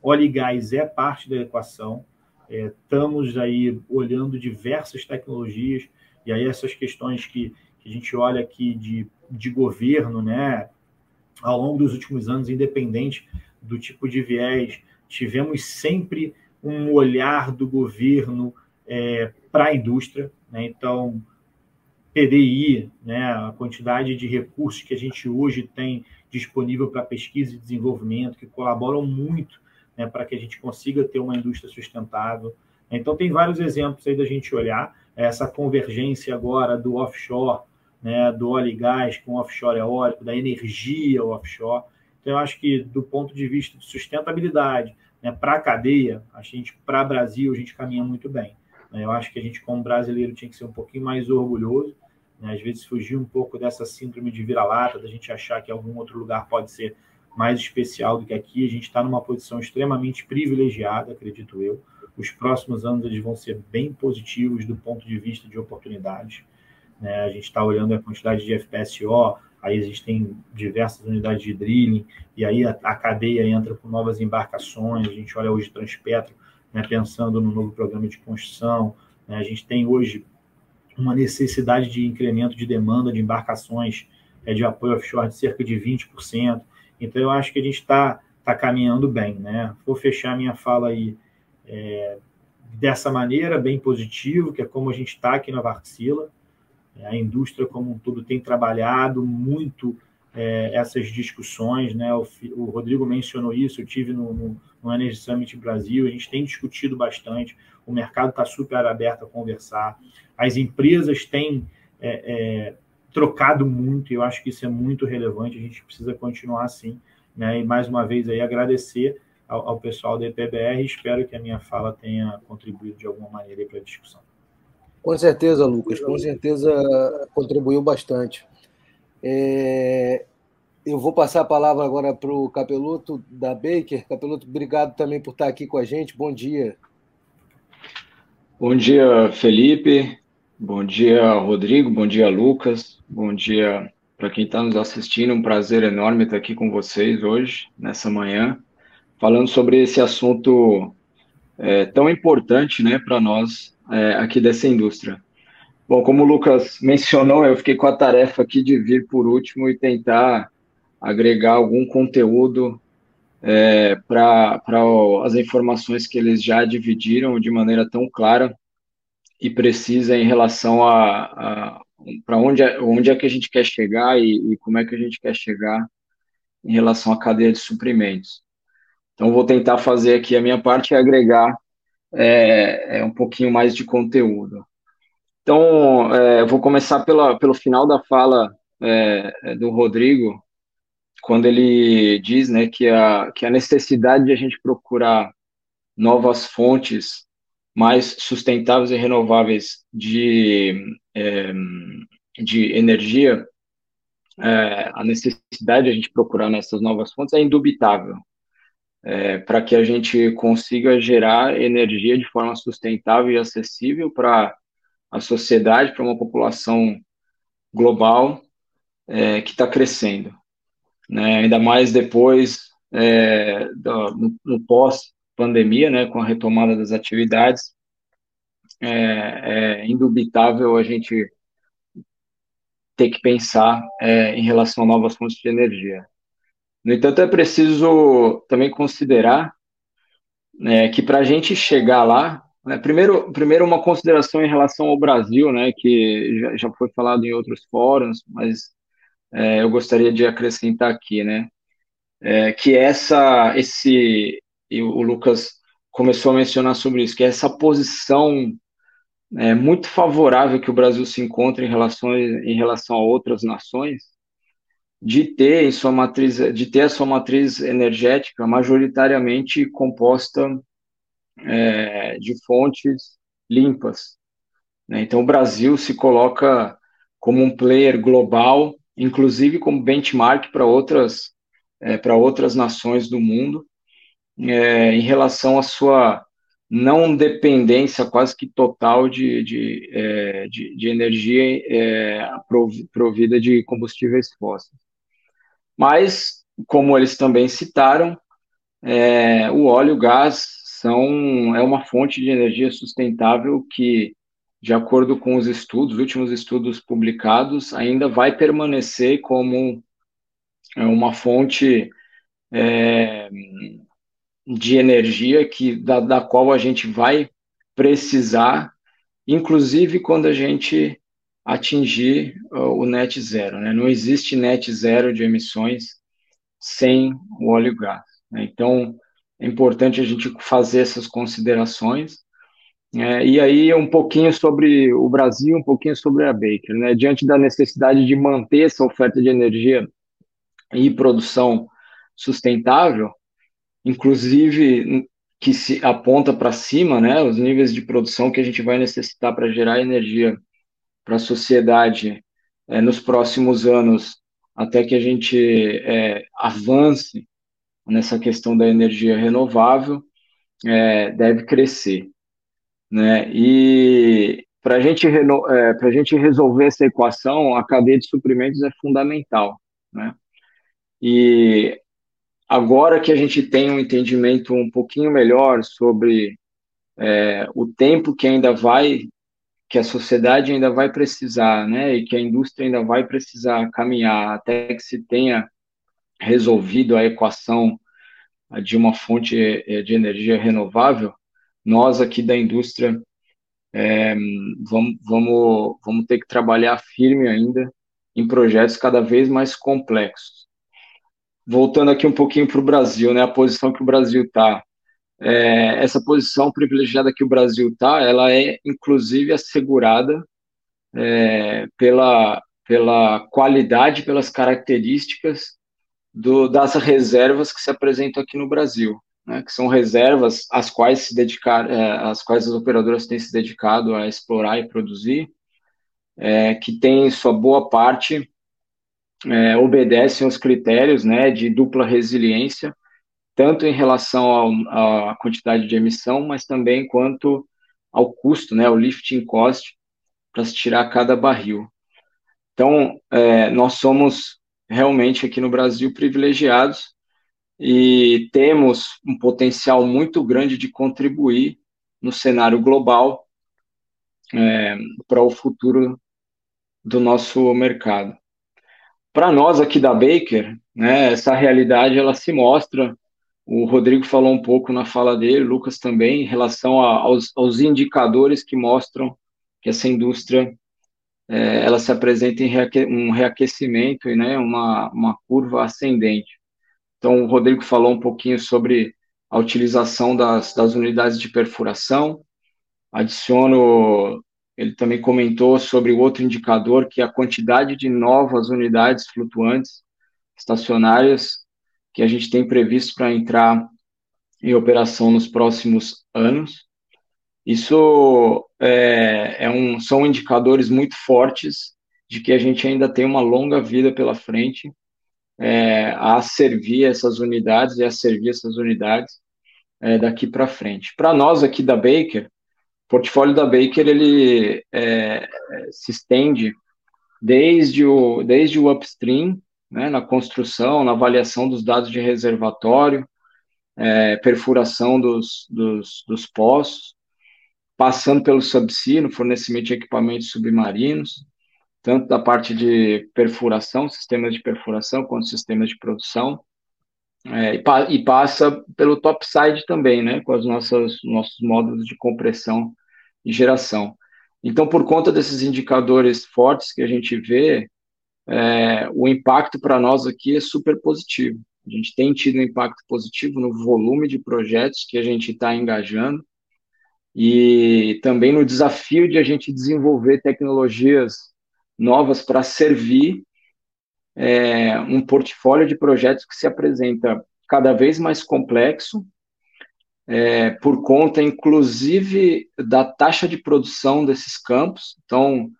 óleo e gás é parte da equação, é, estamos aí olhando diversas tecnologias, e aí essas questões que, que a gente olha aqui de, de governo, né, ao longo dos últimos anos, independente do tipo de viés, tivemos sempre um olhar do governo é, para a indústria. Né? Então, PDI, né, a quantidade de recursos que a gente hoje tem disponível para pesquisa e desenvolvimento, que colaboram muito né, para que a gente consiga ter uma indústria sustentável. Então, tem vários exemplos aí da gente olhar essa convergência agora do offshore, né, do óleo e gás com offshore eólico, da energia offshore. Então, eu acho que, do ponto de vista de sustentabilidade, né, para a cadeia, a gente, para o Brasil, a gente caminha muito bem. Né. Eu acho que a gente, como brasileiro, tinha que ser um pouquinho mais orgulhoso, né, às vezes fugir um pouco dessa síndrome de vira-lata, da gente achar que algum outro lugar pode ser mais especial do que aqui. A gente está numa posição extremamente privilegiada, acredito eu. Os próximos anos eles vão ser bem positivos do ponto de vista de oportunidades. Né? A gente está olhando a quantidade de FPSO, aí existem diversas unidades de drilling, e aí a, a, cadeia entra com novas embarcações. A gente olha hoje Transpetro, né, pensando no novo programa de construção. Né? A gente tem hoje uma necessidade de incremento de demanda de embarcações é, de apoio offshore de cerca de 20%. Então, eu acho que a gente está tá caminhando bem. Né? Vou fechar minha fala aí é, dessa maneira, bem positivo, que é como a gente está aqui na Varxila. A indústria como um todo tem trabalhado muito é, essas discussões, né? O, o, Rodrigo mencionou isso, eu tive no, no, no Energy Summit Brasil, a gente tem discutido bastante, o mercado está super aberto a conversar, as empresas têm é, é, trocado muito, e eu acho que isso é muito relevante, a gente precisa continuar assim, né? E mais uma vez aí agradecer ao, ao pessoal da EPBR, espero que a minha fala tenha contribuído de alguma maneira para a discussão. Com certeza, Lucas, com certeza contribuiu bastante. É, eu vou passar a palavra agora para o Capeluto da Baker. Capeluto, obrigado também por estar aqui com a gente. Bom dia. Bom dia, Felipe. Bom dia, Rodrigo. Bom dia, Lucas. Bom dia para quem está nos assistindo. Um prazer enorme estar aqui com vocês hoje, nessa manhã, falando sobre esse assunto é, tão importante né, para nós é, aqui dessa indústria. Bom, como o Lucas mencionou, eu fiquei com a tarefa aqui de vir por último e tentar agregar algum conteúdo é, para as informações que eles já dividiram de maneira tão clara e precisa em relação a, a para onde, é, onde é que a gente quer chegar e, e como é que a gente quer chegar em relação à cadeia de suprimentos. Então, vou tentar fazer aqui a minha parte e agregar é, é um pouquinho mais de conteúdo. Então, é, vou começar pela, pelo final da fala é, do Rodrigo, quando ele diz né, que, a, que a necessidade de a gente procurar novas fontes mais sustentáveis e renováveis de, é, de energia, é, a necessidade de a gente procurar nessas novas fontes é indubitável é, para que a gente consiga gerar energia de forma sustentável e acessível para a sociedade, para uma população global é, que está crescendo. Né? Ainda mais depois, é, do, no, no pós-pandemia, né, com a retomada das atividades, é, é indubitável a gente ter que pensar é, em relação a novas fontes de energia. No entanto, é preciso também considerar né, que para a gente chegar lá, né, primeiro, primeiro uma consideração em relação ao Brasil, né, que já, já foi falado em outros fóruns, mas é, eu gostaria de acrescentar aqui, né, é, que essa, esse, o Lucas começou a mencionar sobre isso, que essa posição é, muito favorável que o Brasil se encontra em relação, em relação a outras nações, de ter em sua matriz, de ter a sua matriz energética majoritariamente composta é, de fontes limpas. Né? Então, o Brasil se coloca como um player global, inclusive como benchmark para outras é, para outras nações do mundo, é, em relação à sua não dependência quase que total de, de, é, de, de energia é, provida de combustíveis fósseis. Mas, como eles também citaram, é, o óleo e o gás são, é uma fonte de energia sustentável que, de acordo com os estudos, últimos estudos publicados, ainda vai permanecer como é, uma fonte é, de energia que da, da qual a gente vai precisar, inclusive quando a gente atingir o net zero. Né? Não existe net zero de emissões sem o óleo e gás. Né? Então, é importante a gente fazer essas considerações. É, e aí, um pouquinho sobre o Brasil, um pouquinho sobre a Baker. Né? Diante da necessidade de manter essa oferta de energia e produção sustentável, inclusive que se aponta para cima, né, os níveis de produção que a gente vai necessitar para gerar energia para a sociedade é, nos próximos anos, até que a gente é, avance nessa questão da energia renovável, é, deve crescer. Né? E para gente, é, a gente resolver essa equação, a cadeia de suprimentos é fundamental. Né? E agora que a gente tem um entendimento um pouquinho melhor sobre é, o tempo que ainda vai, que a sociedade ainda vai precisar, né, e que a indústria ainda vai precisar caminhar até que se tenha resolvido a equação de uma fonte é, de energia renovável, nós aqui da indústria é, vamos, vamos, vamos ter que trabalhar firme ainda em projetos cada vez mais complexos voltando aqui um pouquinho para o Brasil, né, a posição que o Brasil está. É, essa posição privilegiada que o Brasil está, ela é inclusive assegurada é, pela, pela qualidade, pelas características do, das reservas que se apresentam aqui no Brasil, né, que são reservas às quais se dedicar, é, às quais as operadoras têm se dedicado a explorar e produzir, é, que tem sua boa parte é, obedecem aos critérios né, de dupla resiliência, tanto em relação à quantidade de emissão, mas também quanto ao custo, né, o lifting cost, para se tirar cada barril. Então, é, nós somos realmente aqui no Brasil privilegiados e temos um potencial muito grande de contribuir no cenário global é, para o futuro do nosso mercado. Para nós aqui da Baker, né, essa realidade ela se mostra. O Rodrigo falou um pouco na fala dele, Lucas também, em relação a, aos, aos, indicadores que mostram que essa indústria é, ela se apresenta em reaque, um reaquecimento e né, uma, uma curva ascendente. Então, o Rodrigo falou um pouquinho sobre a utilização das, das unidades de perfuração. Adiciono ele também comentou sobre o outro indicador, que é a quantidade de novas unidades flutuantes estacionárias que a gente tem previsto para entrar em operação nos próximos anos. Isso é, é um, são indicadores muito fortes de que a gente ainda tem uma longa vida pela frente é, a servir essas unidades e a servir essas unidades é, daqui para frente. Para nós aqui da Baker, portfólio da Baker ele é, se estende desde o, desde o upstream, né, na construção, na avaliação dos dados de reservatório, é, perfuração dos, dos, dos poços, passando pelo subsea, no fornecimento de equipamentos submarinos, tanto da parte de perfuração, sistemas de perfuração, quanto sistemas de produção, é, e, pa e, passa pelo topside também, né, com os nossos, módulos de compressão e geração. Então, por conta desses indicadores fortes que a gente vê, é, o impacto para nós aqui é super positivo. A gente tem tido um impacto positivo no volume de projetos que a gente está engajando e também no desafio de a gente desenvolver tecnologias novas para servir é, um portfólio de projetos que se apresenta cada vez mais complexo é, por conta, inclusive, da taxa de produção desses campos. Então,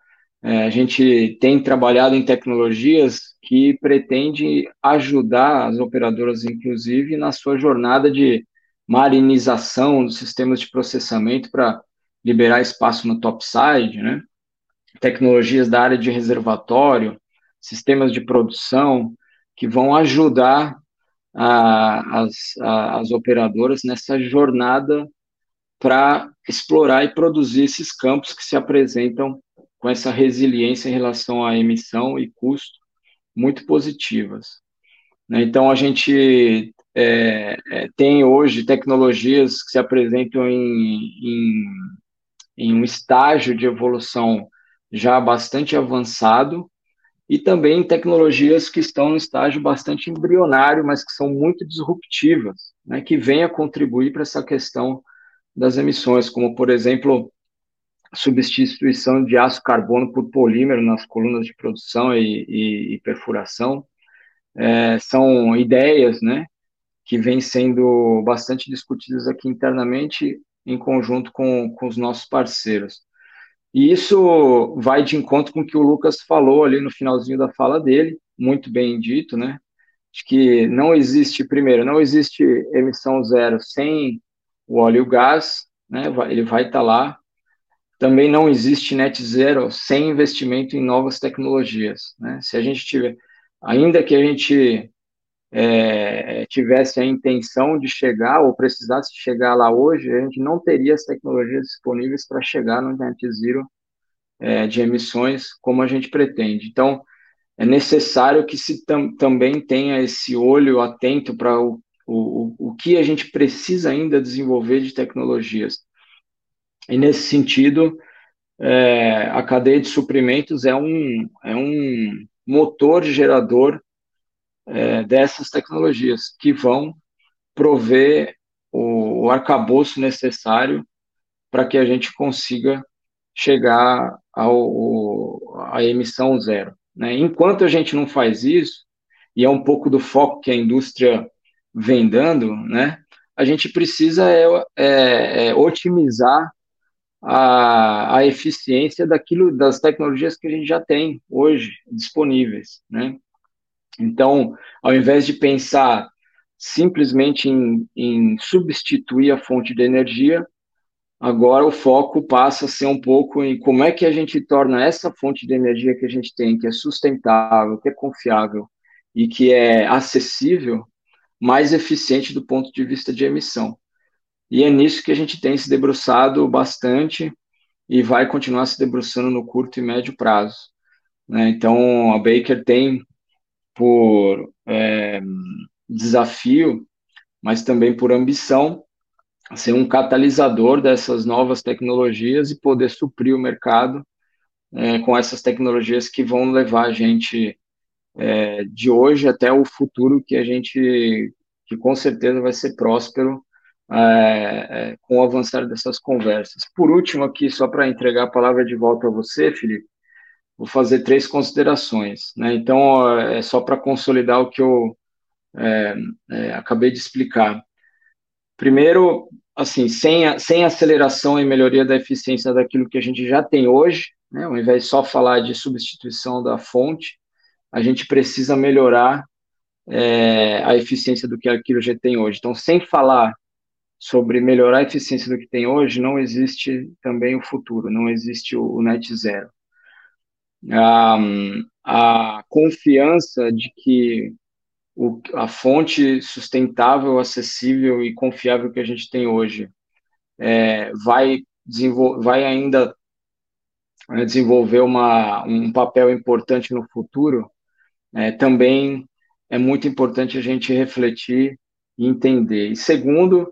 é, a gente tem trabalhado em tecnologias que pretende ajudar as operadoras, inclusive, na sua jornada de marinização dos sistemas de processamento para liberar espaço no topside, né? Tecnologias da área de reservatório, sistemas de produção que vão ajudar a, as, a, as operadoras nessa jornada para explorar e produzir esses campos que se apresentam com essa resiliência em relação à emissão e custo muito positivas. Né? Então, a gente é, é, tem hoje tecnologias que se apresentam em, em, em um estágio de evolução já bastante avançado, e também tecnologias que estão no estágio bastante embrionário, mas que são muito disruptivas, né, que vêm a contribuir para essa questão das emissões, como, por exemplo, substituição de aço carbono por polímero nas colunas de produção e, e, e perfuração. É, são ideias né, que vêm sendo bastante discutidas aqui internamente em conjunto com, com os nossos parceiros. E isso vai de encontro com o que o Lucas falou ali no finalzinho da fala dele, muito bem dito, né? De que não existe, primeiro, não existe emissão zero sem o óleo e o gás, né? Ele vai estar tá lá. Também não existe net zero sem investimento em novas tecnologias, né? Se a gente tiver, ainda que a gente é, tivesse a intenção de chegar ou precisasse chegar lá hoje, a gente não teria as tecnologias disponíveis para chegar no net zero é, de emissões como a gente pretende. Então, é necessário que se tam, também tenha esse olho atento para o, o, o que a gente precisa ainda desenvolver de tecnologias. E nesse sentido, é, a cadeia de suprimentos é um, é um motor gerador é, dessas tecnologias, que vão prover o, o arcabouço necessário para que a gente consiga chegar ao, à emissão zero. Né? Enquanto a gente não faz isso, e é um pouco do foco que a indústria vem dando, né, a gente precisa é, é, é otimizar a, a eficiência daquilo das tecnologias que a gente já tem hoje disponíveis, né? Então, ao invés de pensar simplesmente em, em substituir a fonte de energia, agora o foco passa a ser um pouco em como é que a gente torna essa fonte de energia que a gente tem, que é sustentável, que é confiável e que é acessível, mais eficiente do ponto de vista de emissão. E é nisso que a gente tem se debruçado bastante e vai continuar se debruçando no curto e médio prazo. Né? Então, a Baker tem por é, desafio, mas também por ambição, ser um catalisador dessas novas tecnologias e poder suprir o mercado é, com essas tecnologias que vão levar a gente é, de hoje até o futuro que a gente, que com certeza vai ser próspero é, é com o avançar dessas conversas. Por último, aqui, só para entregar a palavra de volta a você, Felipe, vou fazer três considerações. Né? Então, é só para consolidar o que eu é, é, acabei de explicar. Primeiro, assim, sem, sem aceleração e melhoria da eficiência daquilo que a gente já tem hoje, né? ao invés de só falar de substituição da fonte, a gente precisa melhorar é, a eficiência do que aquilo já tem hoje. Então, sem falar sobre melhorar a eficiência do que tem hoje, não existe também o futuro, não existe o, o net zero a, a confiança de que o, a fonte sustentável, acessível e confiável que a gente tem hoje é, vai, vai ainda é, desenvolver uma, um papel importante no futuro, é, também é muito importante a gente refletir e entender. E segundo,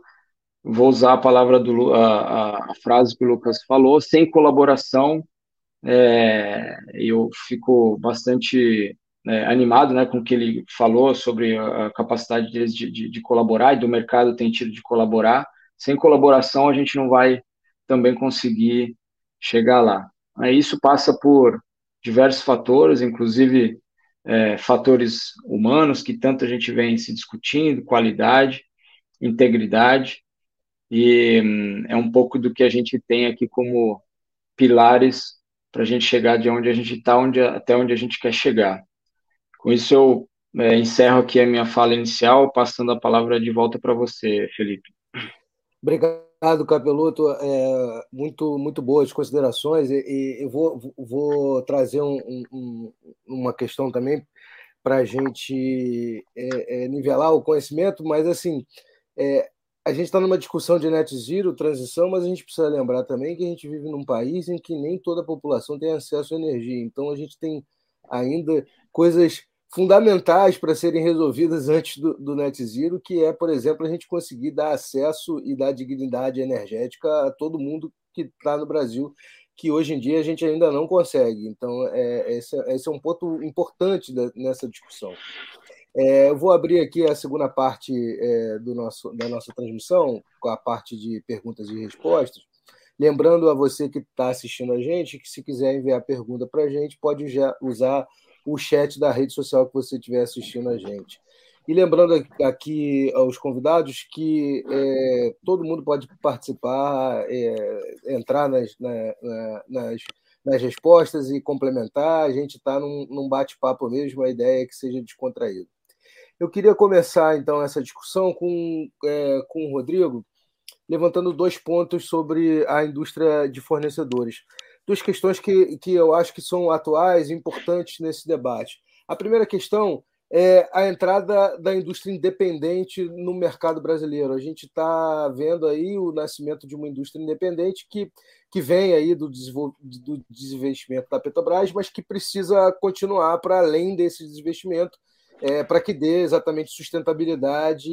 vou usar a palavra do a, a frase que o Lucas falou, sem colaboração é, eu fico bastante é, animado né, com o que ele falou sobre a capacidade deles de, de, de, colaborar e do mercado tem tido de colaborar. Sem colaboração, a gente não vai também conseguir chegar lá. Isso passa por diversos fatores, inclusive é, fatores humanos, que tanto a gente vem se discutindo, qualidade, integridade, e hum, é um pouco do que a gente tem aqui como pilares para a gente chegar de onde a gente está até onde a gente quer chegar. Com isso, eu é, encerro aqui a minha fala inicial, passando a palavra de volta para você, Felipe. Obrigado, Capeluto. É, muito, muito boas considerações. E, e eu vou, vou trazer um, um, uma questão também para a gente é, é, nivelar o conhecimento, mas assim, é, a gente está numa discussão de net zero, transição, mas a gente precisa lembrar também que a gente vive num país em que nem toda a população tem acesso à energia. Então a gente tem ainda coisas fundamentais para serem resolvidas antes do, do net zero, que é, por exemplo, a gente conseguir dar acesso e dar dignidade energética a todo mundo que está no Brasil, que hoje em dia a gente ainda não consegue. Então, é, esse, é, esse é um ponto importante da, nessa discussão. É, eu vou abrir aqui a segunda parte é, do nosso, da nossa transmissão, com a parte de perguntas e respostas. Lembrando a você que está assistindo a gente que, se quiser enviar pergunta para a gente, pode já usar o chat da rede social que você estiver assistindo a gente. E lembrando aqui aos convidados que é, todo mundo pode participar, é, entrar nas, na, nas, nas, respostas e complementar. A gente está num, num bate-papo mesmo, a ideia é que seja descontraído. Eu queria começar, então, essa discussão com, é, com o Rodrigo, levantando dois pontos sobre a indústria de fornecedores. Duas questões que, que eu acho que são atuais e importantes nesse debate. A primeira questão é a entrada da indústria independente no mercado brasileiro. A gente está vendo aí o nascimento de uma indústria independente que, que vem aí do, do desinvestimento da Petrobras, mas que precisa continuar para além desse desinvestimento é, para que dê exatamente sustentabilidade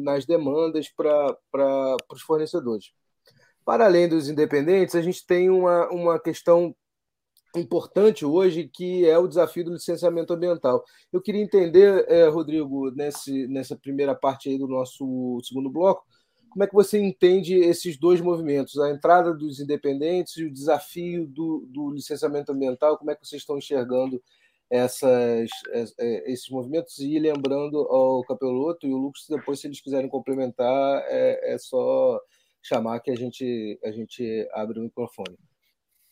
nas demandas para os fornecedores. Para além dos independentes, a gente tem uma, uma questão importante hoje, que é o desafio do licenciamento ambiental. Eu queria entender, é, Rodrigo, nesse, nessa primeira parte aí do nosso segundo bloco, como é que você entende esses dois movimentos, a entrada dos independentes e o desafio do, do licenciamento ambiental, como é que vocês estão enxergando essas, é, esses movimentos e lembrando ao Capeloto e o Lucas, depois, se eles quiserem complementar, é, é só chamar que a gente, a gente abre o microfone.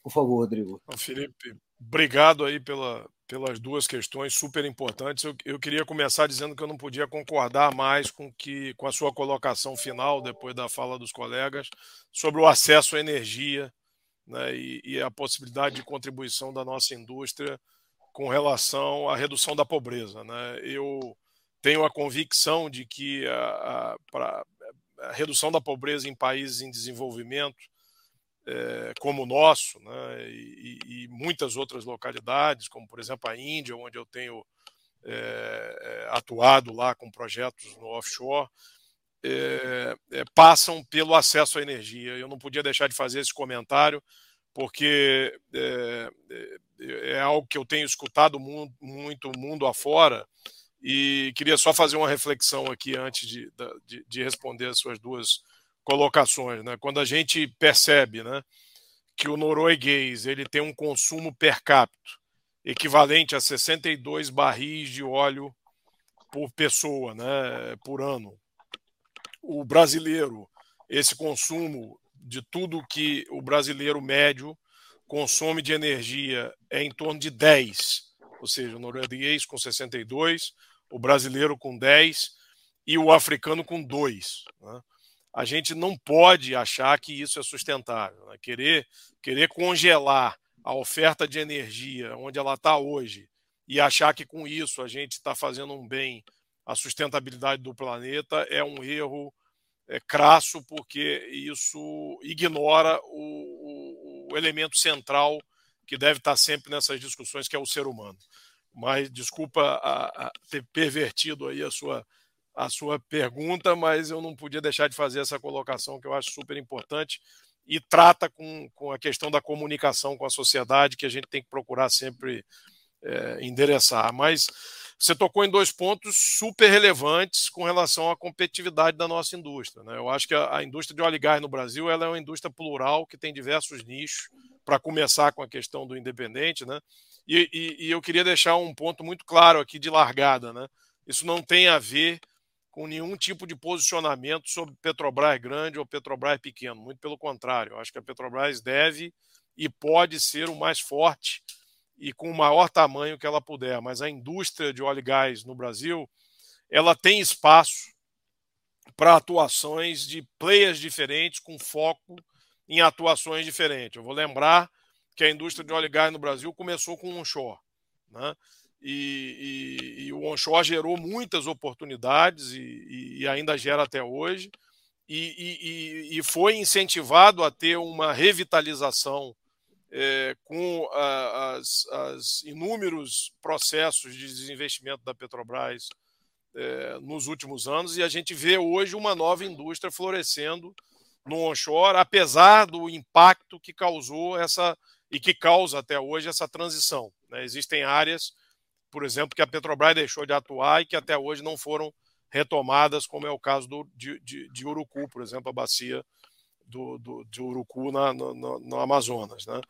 Por favor, Rodrigo. Felipe, obrigado aí pela, pelas duas questões super importantes. Eu, eu, queria começar dizendo que eu não podia concordar mais com, que, com a sua colocação final, depois da fala dos colegas, sobre o acesso à energia né, e, e a possibilidade de contribuição da nossa indústria com relação à redução da pobreza. Né? Eu tenho a convicção de que a, a, a redução da pobreza em países em desenvolvimento é, como o nosso, né, e, e, muitas outras localidades, como por exemplo a Índia, onde eu tenho é, atuado lá com projetos no offshore, é, passam pelo acesso à energia. Eu não podia deixar de fazer esse comentário, porque é, é algo que eu tenho escutado muito, muito mundo afora, e queria só fazer uma reflexão aqui antes de, de, de responder as suas duas colocações, né? Quando a gente percebe, né, que o norueguês ele tem um consumo per capita equivalente a 62 barris de óleo por pessoa, né, por ano. O brasileiro, esse consumo de tudo que o brasileiro médio consome de energia é em torno de 10, ou seja, o norueguês com 62, o brasileiro com 10 e o africano com 2. Né? a gente não pode achar que isso é sustentável. Né? Querer, querer congelar a oferta de energia onde ela está hoje e achar que com isso a gente está fazendo um bem à sustentabilidade do planeta é um erro é, crasso, porque isso ignora o, o, elemento central que deve estar sempre nessas discussões, que é o ser humano. Mas desculpa a, a ter pervertido aí a sua a sua pergunta, mas eu não podia deixar de fazer essa colocação que eu acho super importante e trata com, com a questão da comunicação com a sociedade, que a gente tem que procurar sempre é, endereçar. Mas você tocou em dois pontos super relevantes com relação à competitividade da nossa indústria. Né? Eu acho que a, a indústria de óleo e gás no Brasil ela é uma indústria plural que tem diversos nichos, para começar com a questão do independente. Né? E, e, e eu queria deixar um ponto muito claro aqui de largada. Né? Isso não tem a ver com nenhum tipo de posicionamento sobre Petrobras grande ou Petrobras pequeno. Muito pelo contrário, eu acho que a Petrobras deve e pode ser o mais forte e com o maior tamanho que ela puder. Mas a indústria de óleo e gás no Brasil, ela tem espaço para atuações de players diferentes, com foco em atuações diferentes. Eu vou lembrar que a indústria de óleo e gás no Brasil começou com um onshore. Né? E, e, e, o onshore gerou muitas oportunidades e, e ainda gera até hoje, e, foi incentivado a ter uma revitalização é, com a, as, as, inúmeros processos de desinvestimento da Petrobras é, nos últimos anos, e a gente vê hoje uma nova indústria florescendo no onshore, apesar do impacto que causou essa e que causa até hoje essa transição. Né? Existem áreas, por exemplo, que a Petrobras deixou de atuar e que até hoje não foram retomadas, como é o caso do, de, de, de Urucu, por exemplo, a bacia do, do, de Urucu na, no, no, Amazonas. Né?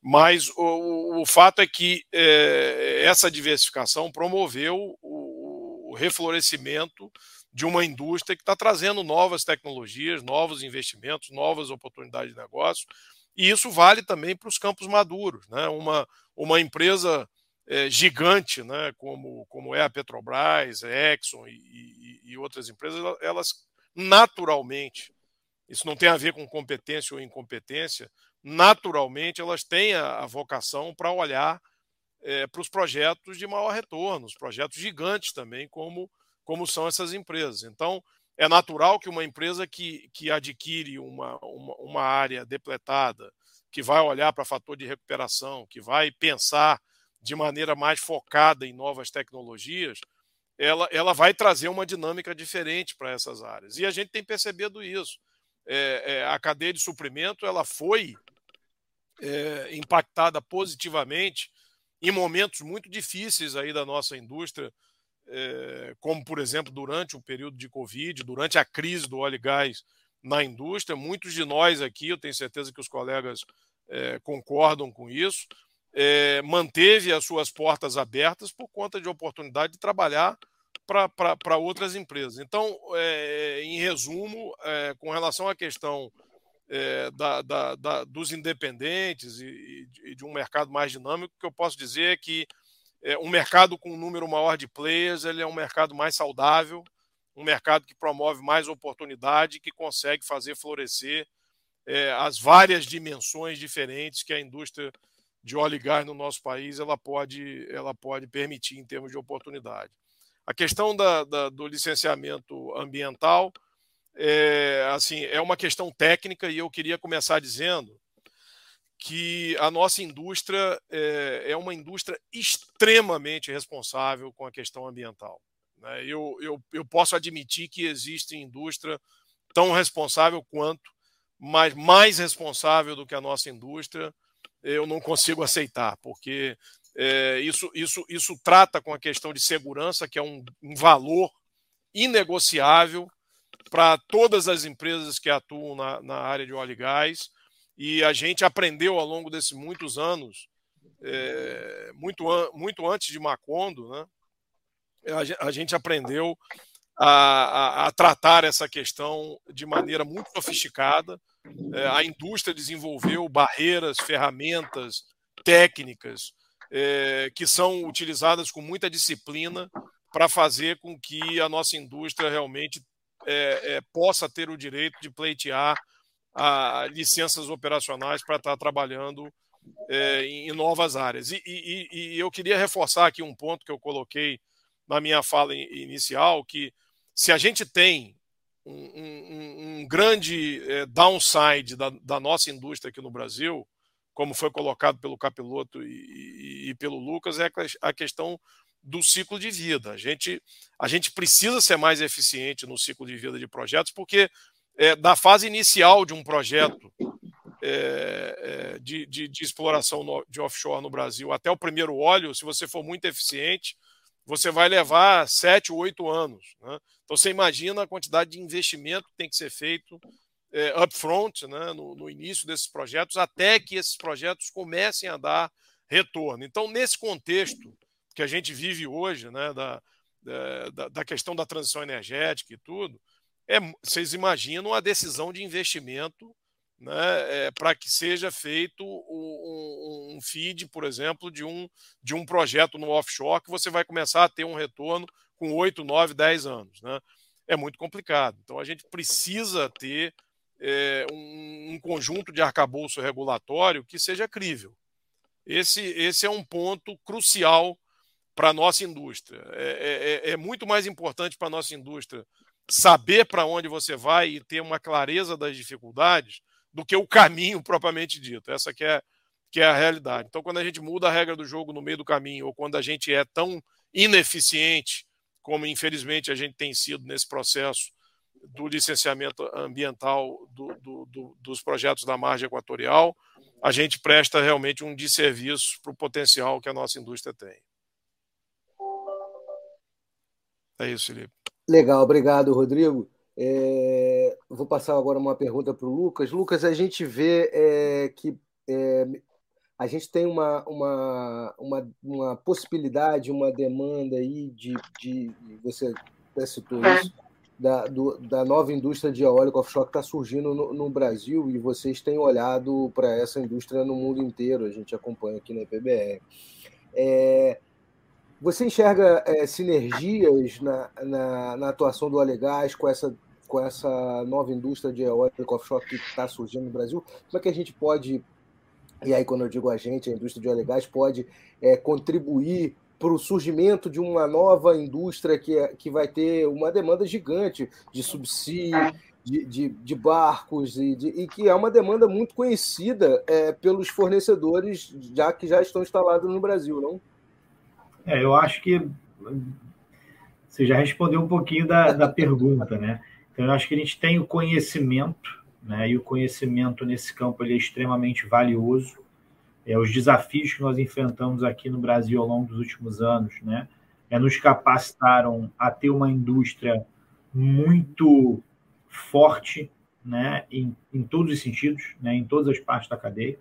Mas o, o fato é que é, essa diversificação promoveu o, o reflorescimento de uma indústria que está trazendo novas tecnologias, novos investimentos, novas oportunidades de negócio. E isso vale também para os campos maduros. Né? Uma, uma empresa é, gigante, né, como, como é a Petrobras, a Exxon e, e, e outras empresas, elas naturalmente isso não tem a ver com competência ou incompetência, naturalmente elas têm a, a vocação para olhar é, para os projetos de maior retorno, os projetos gigantes também, como, como são essas empresas. Então, é natural que uma empresa que, que adquire uma, uma, uma área depletada, que vai olhar para fator de recuperação, que vai pensar de maneira mais focada em novas tecnologias, ela, ela vai trazer uma dinâmica diferente para essas áreas. E a gente tem percebido isso é, é, a cadeia de suprimento ela foi é, impactada positivamente em momentos muito difíceis aí da nossa indústria, é, como por exemplo durante o período de Covid, durante a crise do óleo e gás na indústria. Muitos de nós aqui, eu tenho certeza que os colegas é, concordam com isso, é, manteve as suas portas abertas por conta de oportunidade de trabalhar para outras empresas. Então, é, em resumo, é, com relação à questão é, da, da, da, dos independentes e, e, de um mercado mais dinâmico, o que eu posso dizer é que um mercado com um número maior de players ele é um mercado mais saudável, um mercado que promove mais oportunidade, que consegue fazer florescer as várias dimensões diferentes que a indústria de óleo e gás no nosso país ela pode, ela pode permitir em termos de oportunidade. A questão da, da, do licenciamento ambiental é, assim, é uma questão técnica e eu queria começar dizendo que a nossa indústria é, é uma indústria extremamente responsável com a questão ambiental. Né? Eu, eu, eu posso admitir que existe indústria tão responsável quanto, mas mais responsável do que a nossa indústria, eu não consigo aceitar, porque é, isso, isso, isso trata com a questão de segurança, que é um, um valor inegociável para todas as empresas que atuam na, na, área de óleo e gás. E a gente aprendeu ao longo desses muitos anos, é, muito, muito antes de Macondo, né, a, a gente aprendeu a, a, a, tratar essa questão de maneira muito sofisticada. É, a indústria desenvolveu barreiras, ferramentas, técnicas é, que são utilizadas com muita disciplina para fazer com que a nossa indústria realmente é, é, possa ter o direito de pleitear a, licenças operacionais para estar trabalhando é, em, em, novas áreas. E, e, e, eu queria reforçar aqui um ponto que eu coloquei na minha fala inicial, que se a gente tem um, um, um grande é, downside da, da nossa indústria aqui no Brasil, como foi colocado pelo Capiloto e, e, e pelo Lucas, é a questão do ciclo de vida. A gente, a gente precisa ser mais eficiente no ciclo de vida de projetos, porque é, fase inicial de um projeto é, é, de, de, de, exploração no, de offshore no Brasil até o primeiro óleo, se você for muito eficiente, você vai levar sete, oito anos. Né? Então você imagina a quantidade de investimento que tem que ser feito é, upfront, né, no, no, início desses projetos, até que esses projetos comecem a dar retorno. Então, nesse contexto que a gente vive hoje, né, da, da, da questão da transição energética e tudo, é, vocês imaginam a decisão de investimento né, é, para que seja feito um, um, feed, por exemplo, de um, de um projeto no offshore que você vai começar a ter um retorno com 8, 9, 10 anos. Né? É muito complicado. Então a gente precisa ter é, um, um, conjunto de arcabouço regulatório que seja crível. Esse, esse é um ponto crucial para a nossa indústria. É, é, é, é muito mais importante para a nossa indústria saber para onde você vai e ter uma clareza das dificuldades do que o caminho *laughs* propriamente dito. Essa que é, que é a realidade. Então, quando a gente muda a regra do jogo no meio do caminho, ou quando a gente é tão ineficiente, como infelizmente a gente tem sido nesse processo do licenciamento ambiental do, do, do, dos projetos da margem equatorial, a gente presta realmente um desserviço para o potencial que a nossa indústria tem. É isso, Felipe. Legal, obrigado, Rodrigo. É, vou passar agora uma pergunta para o Lucas. Lucas, a gente vê é, que é, a gente tem uma, uma, uma, uma, possibilidade, uma demanda aí de, de você citou isso, da, do, da nova indústria de eólico offshore que está surgindo no, no, Brasil e vocês têm olhado para essa indústria no mundo inteiro, a gente acompanha aqui na PBR. É, você enxerga é, sinergias na, na, na, atuação do Alegás com essa, com essa nova indústria de eólico offshore que está surgindo no Brasil? Como é que a gente pode, e aí quando eu digo a gente, a indústria de óleo pode é, contribuir para o surgimento de uma nova indústria que, é, que vai ter uma demanda gigante de subsídio, de, de, de barcos, e, de, e, que é uma demanda muito conhecida é, pelos fornecedores já que já estão instalados no Brasil, não? É, eu acho que você já respondeu um pouquinho da, da pergunta, né? Então, eu acho que a gente tem o conhecimento, né? E o conhecimento nesse campo ele é extremamente valioso é, os desafios que nós enfrentamos aqui no Brasil ao longo dos últimos anos, né, é, nos capacitaram a ter uma indústria muito forte, né, em, em todos os sentidos, né, em todas as partes da cadeia.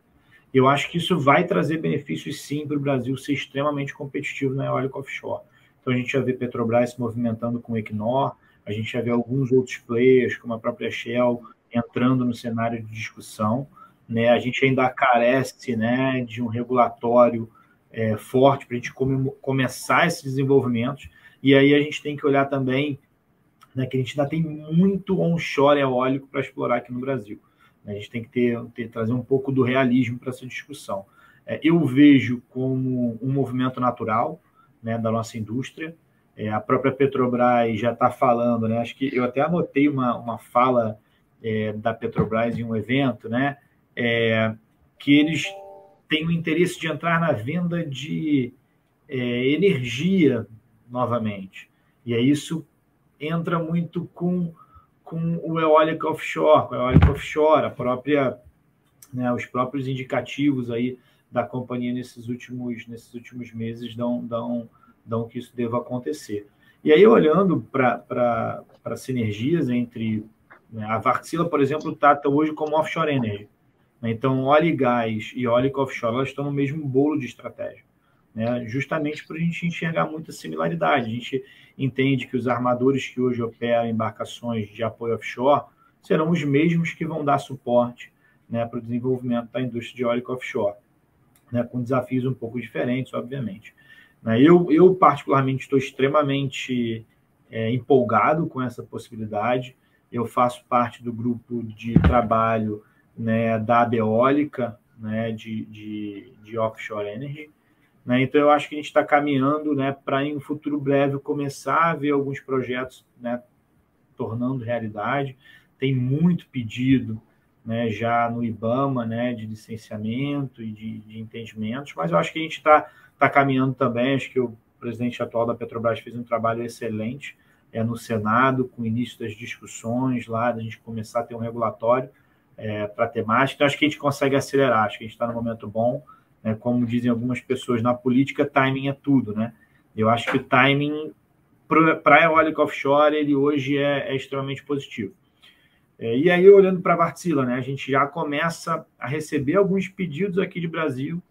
Eu acho que isso vai trazer benefícios sim para o Brasil ser extremamente competitivo na eólica offshore. Então a gente já vê Petrobras se movimentando com o Equinor, a gente já vê alguns outros players, como a própria Shell, entrando no cenário de discussão. Né? A gente ainda carece né, de um regulatório é, forte para a gente come, começar esses desenvolvimentos. E aí a gente tem que olhar também né, que a gente ainda tem muito onshore eólico para explorar aqui no Brasil. A gente tem que ter, ter trazer um pouco do realismo para essa discussão. É, eu vejo como um movimento natural né, da nossa indústria. É, a própria Petrobras já está falando, né? Acho que eu até anotei uma, uma fala é, da Petrobras em um evento, né? É, que eles têm o interesse de entrar na venda de é, energia novamente. E aí isso entra muito com, com o eólica offshore, com a eólica offshore, a própria, né, os próprios indicativos aí da companhia nesses últimos, nesses últimos meses dão, dão, dão que isso deva acontecer. E aí, olhando para sinergias entre. Né, a Varxila, por exemplo, trata hoje como offshore energy. Então, óleo e gás e óleo offshore elas estão no mesmo bolo de estratégia. Né? Justamente para a gente enxergar muita similaridade. A gente entende que os armadores que hoje operam embarcações de apoio offshore serão os mesmos que vão dar suporte né, para o desenvolvimento da indústria de óleo offshore, né, com desafios um pouco diferentes, obviamente. Né? Eu, eu particularmente, estou extremamente é, empolgado com essa possibilidade. Eu faço parte do grupo de trabalho né, da eólica, né, de, de, de offshore energy. Né? Então, eu acho que a gente está caminhando né, para, em um futuro breve, começar a ver alguns projetos né, tornando realidade. Tem muito pedido né, já no IBAMA né, de licenciamento e de, de entendimentos, mas eu acho que a gente está tá caminhando também. Acho que o presidente atual da Petrobras fez um trabalho excelente é, no Senado, com o início das discussões lá, da gente começar a ter um regulatório é, para a temática. Então, acho que a gente consegue acelerar, acho que a gente está no momento bom. Né? Como dizem algumas pessoas, na política, timing é tudo. Né? Eu acho que o timing para a eólica offshore ele hoje é, é extremamente positivo. É, e aí, olhando para a Vartsila, né, a gente já começa a receber alguns pedidos aqui de Brasil,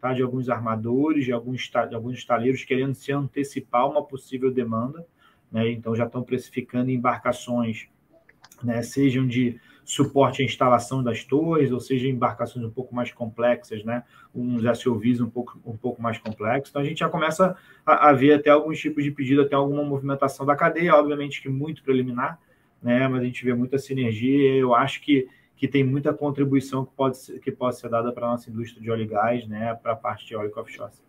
tá, de alguns armadores, de alguns, de alguns estaleiros querendo se antecipar uma possível demanda. Né, então, já estão precificando embarcações, né, sejam de suporte à instalação das torres, ou seja, embarcações um pouco mais complexas, né? uns SUVs um pouco, um pouco mais complexos. Então, a gente já começa a, a ver até alguns tipos de pedido, até alguma movimentação da cadeia, obviamente que muito preliminar, né? mas a gente vê muita sinergia. Eu acho que, que tem muita contribuição que pode ser, que pode ser dada para a nossa indústria de óleo e gás, né? para a parte de óleo offshore.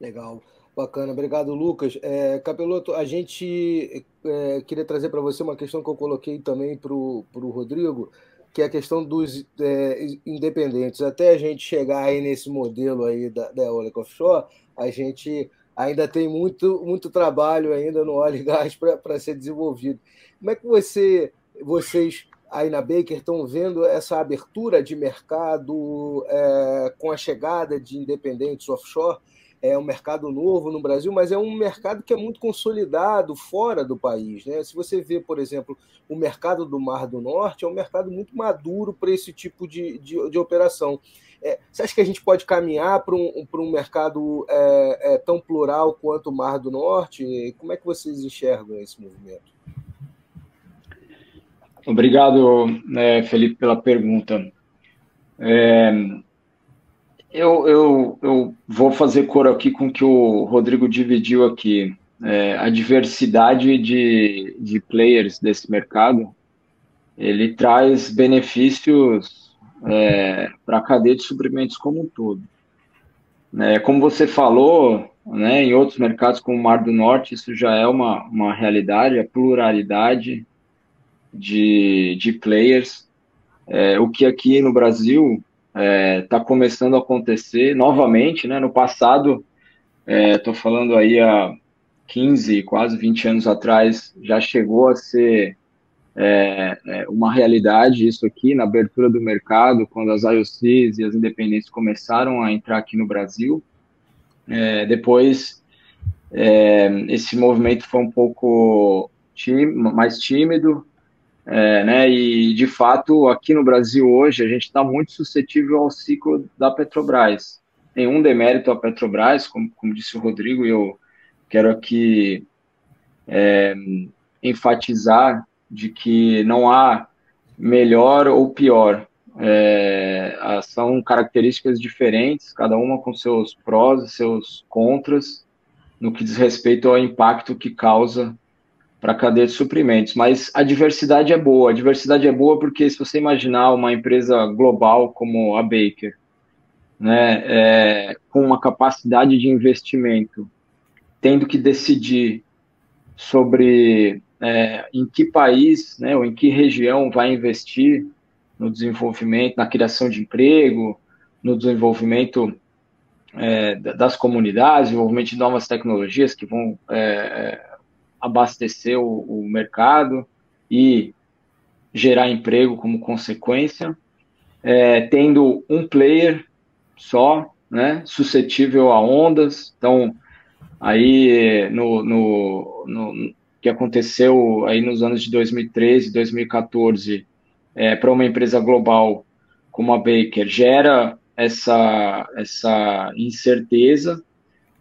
Legal. Bacana, obrigado, Lucas. É, Capeloto, a gente é, queria trazer para você uma questão que eu coloquei também para o Rodrigo. que é a questão dos é, independentes. Até a gente chegar aí nesse modelo aí da, da Eolic Offshore, a gente ainda tem muito, muito trabalho ainda no óleo e gás para ser desenvolvido. Como é que você, vocês aí na Baker estão vendo essa abertura de mercado é, com a chegada de independentes offshore? É um mercado novo no Brasil, mas é um mercado que é muito consolidado fora do país. Né? Se você vê, por exemplo, o mercado do Mar do Norte, é um mercado muito maduro para esse tipo de, de, de operação. É, você acha que a gente pode caminhar para um, um mercado é, é, tão plural quanto o Mar do Norte? Como é que vocês enxergam esse movimento? Obrigado, né, Felipe, pela pergunta. É, eu, eu, eu vou fazer cor aqui com o que o Rodrigo dividiu aqui. É, a diversidade de, de players desse mercado, ele traz benefícios é, para a cadeia de suprimentos como um todo. É, como você falou, né, em outros mercados como o Mar do Norte, isso já é uma, uma realidade, a pluralidade de, de players, é, o que aqui no Brasil está é, tá começando a acontecer novamente, né? No passado, estou é, falando aí há 15, quase 20 anos atrás, já chegou a ser é, é, uma realidade isso aqui na abertura do mercado, quando as IOCs e as independentes começaram a entrar aqui no Brasil. É, depois, é, esse movimento foi um pouco mais tímido, é, né, e, de fato, aqui no Brasil hoje, a gente está muito suscetível ao ciclo da Petrobras. Nenhum demérito à Petrobras, como, como disse o Rodrigo, e eu quero aqui é, enfatizar de que não há melhor ou pior. É, são características diferentes, cada uma com seus prós e seus contras, no que diz respeito ao impacto que causa para a cadeia de suprimentos. Mas a diversidade é boa. A diversidade é boa porque se você imaginar uma empresa global como a Baker, né, é, com uma capacidade de investimento, tendo que decidir sobre é, em que país, né, ou em que região vai investir no desenvolvimento, na criação de emprego, no desenvolvimento é, das comunidades, desenvolvimento de novas tecnologias que vão é, abastecer o, o mercado e gerar emprego como consequência, é, tendo um player só, né, suscetível a ondas. Então, aí no, no, no que aconteceu aí nos anos de 2013, 2014, é, para uma empresa global como a Baker, gera essa, essa incerteza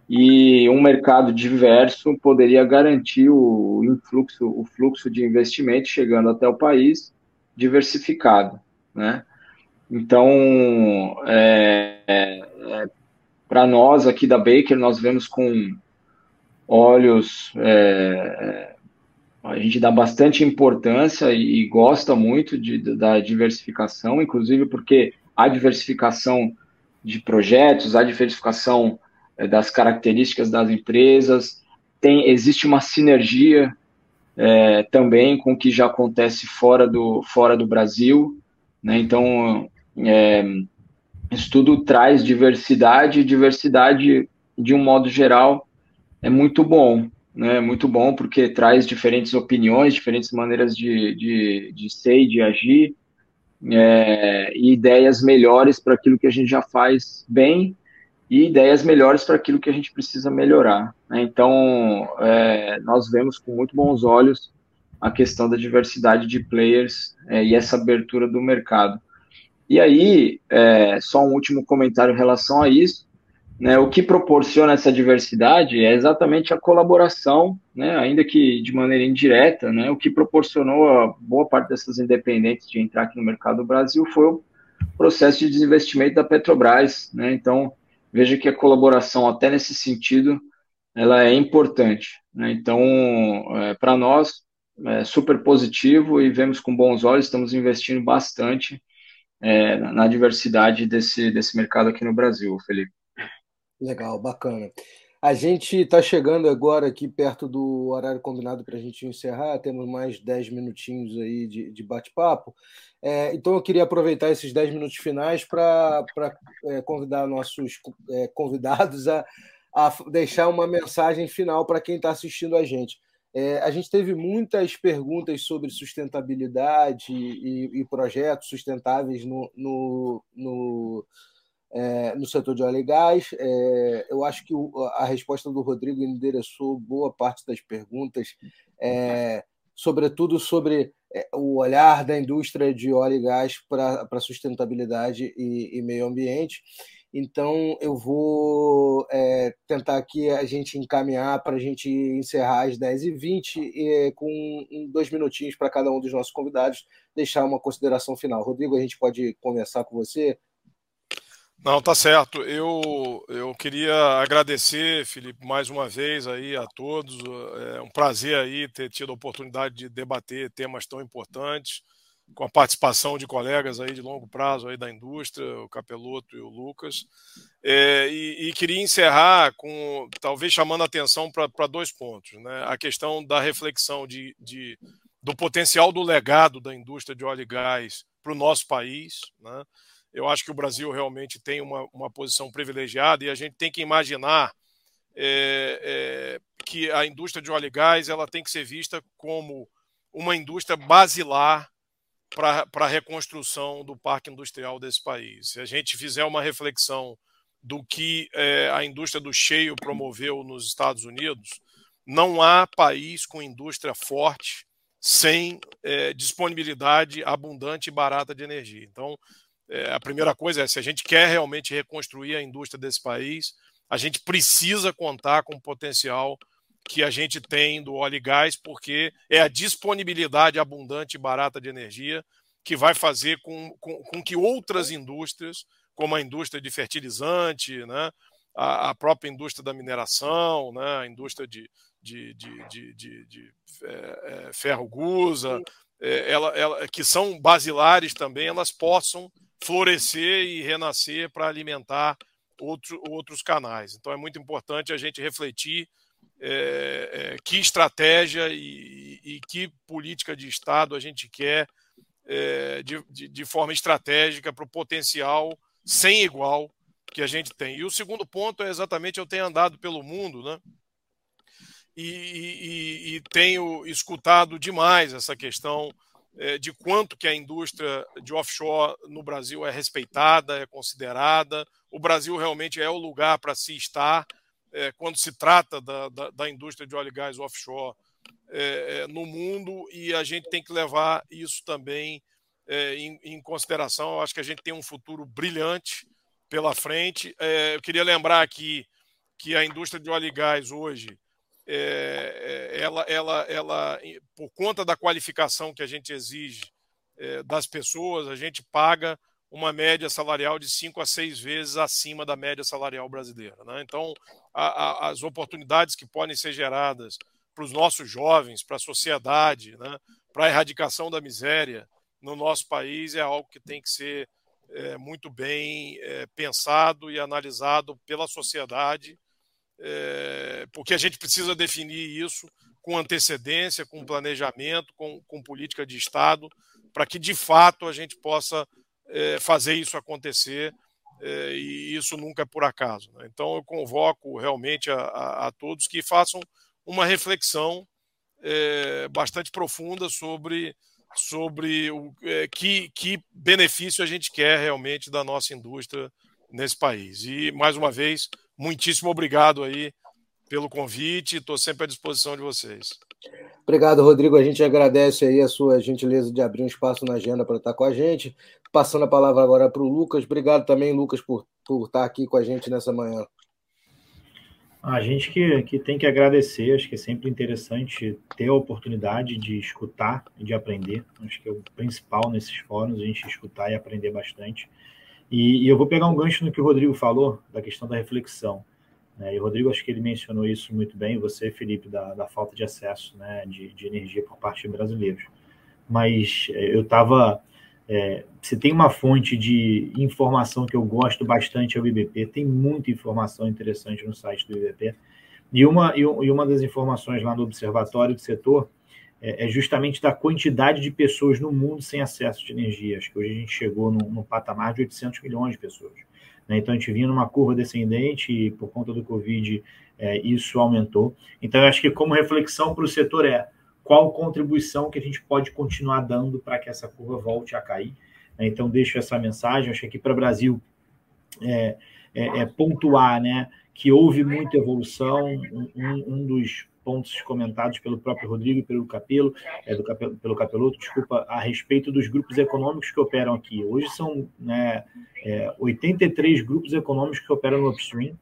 e um mercado diverso poderia garantir o influxo, o fluxo de investimento chegando até o país diversificado, né? Então, é, é, para nós aqui da Baker, nós vemos com olhos, é, a gente dá bastante importância e, e gosta muito de, da diversificação, inclusive porque a diversificação de projetos, a diversificação é, das características das empresas, tem, existe uma sinergia é, também com o que já acontece fora do, fora do Brasil, né? então é, isso tudo traz diversidade, e diversidade de um modo geral é muito bom, né? Muito bom porque traz diferentes opiniões, diferentes maneiras de, de, de ser e de agir, é, e ideias melhores para aquilo que a gente já faz bem e ideias melhores para aquilo que a gente precisa melhorar. Né? Então, é, nós vemos com muito bons olhos a questão da diversidade de players é, e essa abertura do mercado. E aí, é, só um último comentário em relação a isso. Né, o que proporciona essa diversidade é exatamente a colaboração, né, ainda que de maneira indireta, né, o que proporcionou a boa parte dessas independentes de entrar aqui no mercado do Brasil foi o processo de desinvestimento da Petrobras. Né, então, veja que a colaboração, até nesse sentido, ela é importante. Né? Então, é, para nós, é super positivo e vemos com bons olhos, estamos investindo bastante é, na diversidade desse, desse mercado aqui no Brasil, Felipe. Legal, bacana. A gente está chegando agora aqui perto do horário combinado para a gente encerrar, temos mais 10 minutinhos aí de, de bate-papo. É, então eu queria aproveitar esses 10 minutos finais para é, convidar nossos é, convidados a, a deixar uma mensagem final para quem está assistindo a gente. É, a gente teve muitas perguntas sobre sustentabilidade e, e projetos sustentáveis no, no, no, é, no, setor de óleo e gás. É, eu acho que o, a resposta do Rodrigo endereçou boa parte das perguntas, é, sobretudo sobre é, o olhar da indústria de óleo e gás para sustentabilidade e, e meio ambiente. Então, eu vou é, tentar aqui a gente encaminhar para a gente encerrar às 10h20, e, com dois minutinhos para cada um dos nossos convidados, deixar uma consideração final. Rodrigo, a gente pode começar com você? Não, tá certo. Eu, eu queria agradecer, Felipe, mais uma vez aí a todos. É um prazer aí ter tido a oportunidade de debater temas tão importantes com a participação de colegas aí de longo prazo aí da indústria, o Capeloto e o Lucas. É, e, e, queria encerrar com talvez chamando a atenção para dois pontos. Né? A questão da reflexão de, de, do potencial do legado da indústria de óleo e gás para o nosso país. Né? Eu acho que o Brasil realmente tem uma, uma posição privilegiada e a gente tem que imaginar é, é, que a indústria de óleo e gás ela tem que ser vista como uma indústria basilar para a reconstrução do parque industrial desse país. Se a gente fizer uma reflexão do que é, a indústria do cheio promoveu nos Estados Unidos, não há país com indústria forte sem é, disponibilidade abundante e barata de energia. Então, é, a primeira coisa é: se a gente quer realmente reconstruir a indústria desse país, a gente precisa contar com o potencial que a gente tem do óleo e gás, porque é a disponibilidade abundante e barata de energia que vai fazer com, com, com que outras indústrias, como a indústria de fertilizante, né, a, a própria indústria da mineração, né, a indústria de, de, de, de, de, de é, é, ferro gusa, ela, ela, que são basilares também, elas possam florescer e renascer para alimentar outro, outros canais. Então é muito importante a gente refletir é, é, que estratégia e, e, que política de Estado a gente quer é, de, de, de, forma estratégica para o potencial sem igual que a gente tem. E o segundo ponto é exatamente eu tenho andado pelo mundo, né? E, e, e tenho escutado demais essa questão é, de quanto que a indústria de offshore no Brasil é respeitada, é considerada. O Brasil realmente é o lugar para se estar é, quando se trata da, da, da, indústria de óleo e gás offshore é, no mundo e a gente tem que levar isso também é, em, em, consideração. Eu acho que a gente tem um futuro brilhante pela frente. Eu queria lembrar aqui que a indústria de óleo e gás hoje, é, ela, ela, ela, por conta da qualificação que a gente exige das pessoas, a gente paga uma média salarial de cinco a seis vezes acima da média salarial brasileira. Né? Então, a, a, as oportunidades que podem ser geradas para os nossos jovens, para a sociedade, né? para a erradicação da miséria no nosso país é algo que tem que ser é, muito bem é, pensado e analisado pela sociedade, é, porque a gente precisa definir isso com antecedência, com planejamento, com, com política de Estado, para que de fato a gente possa é, fazer isso acontecer é, e isso nunca é por acaso. Né? Então eu convoco realmente a, a, a, todos que façam uma reflexão é, bastante profunda sobre sobre o é, que, que benefício a gente quer realmente da nossa indústria nesse país. E mais uma vez, muitíssimo obrigado aí pelo convite, estou sempre à disposição de vocês. Obrigado, Rodrigo. A gente agradece aí a sua gentileza de abrir um espaço na agenda para estar com a gente. Passando a palavra agora para o Lucas. Obrigado também, Lucas, por, por estar aqui com a gente nessa manhã. A gente que, que tem que agradecer, acho que é sempre interessante ter a oportunidade de escutar e de aprender. Acho que é o principal nesses fóruns, a gente escutar e aprender bastante. E, e eu vou pegar um gancho no que o Rodrigo falou, da questão da reflexão. Né? E o Rodrigo, acho que ele mencionou isso muito bem, você, Felipe, da, da falta de acesso né, de, de energia por parte de brasileiros. Mas é, eu estava. É, se tem uma fonte de informação que eu gosto bastante é o IBP, tem muita informação interessante no site do IBP. E uma, e uma das informações lá no observatório do setor é, é justamente da quantidade de pessoas no mundo sem acesso de energia. Acho que hoje a gente chegou no, patamar de 800 milhões de pessoas. Né? Então, a gente vinha numa curva descendente e, por conta do Covid, é, isso aumentou. Então, eu acho que, como reflexão para o setor, é qual contribuição que a gente pode continuar dando para que essa curva volte a cair. Né? Então, deixo essa mensagem. Acho que aqui para o Brasil é, é, é, pontuar né, que houve muita evolução. Um, um dos pontos comentados pelo próprio Rodrigo e pelo Capelo, é, do Capelo, pelo Capeloto, desculpa, a respeito dos grupos econômicos que operam aqui. Hoje são né, é, 83 grupos econômicos que operam no upstream.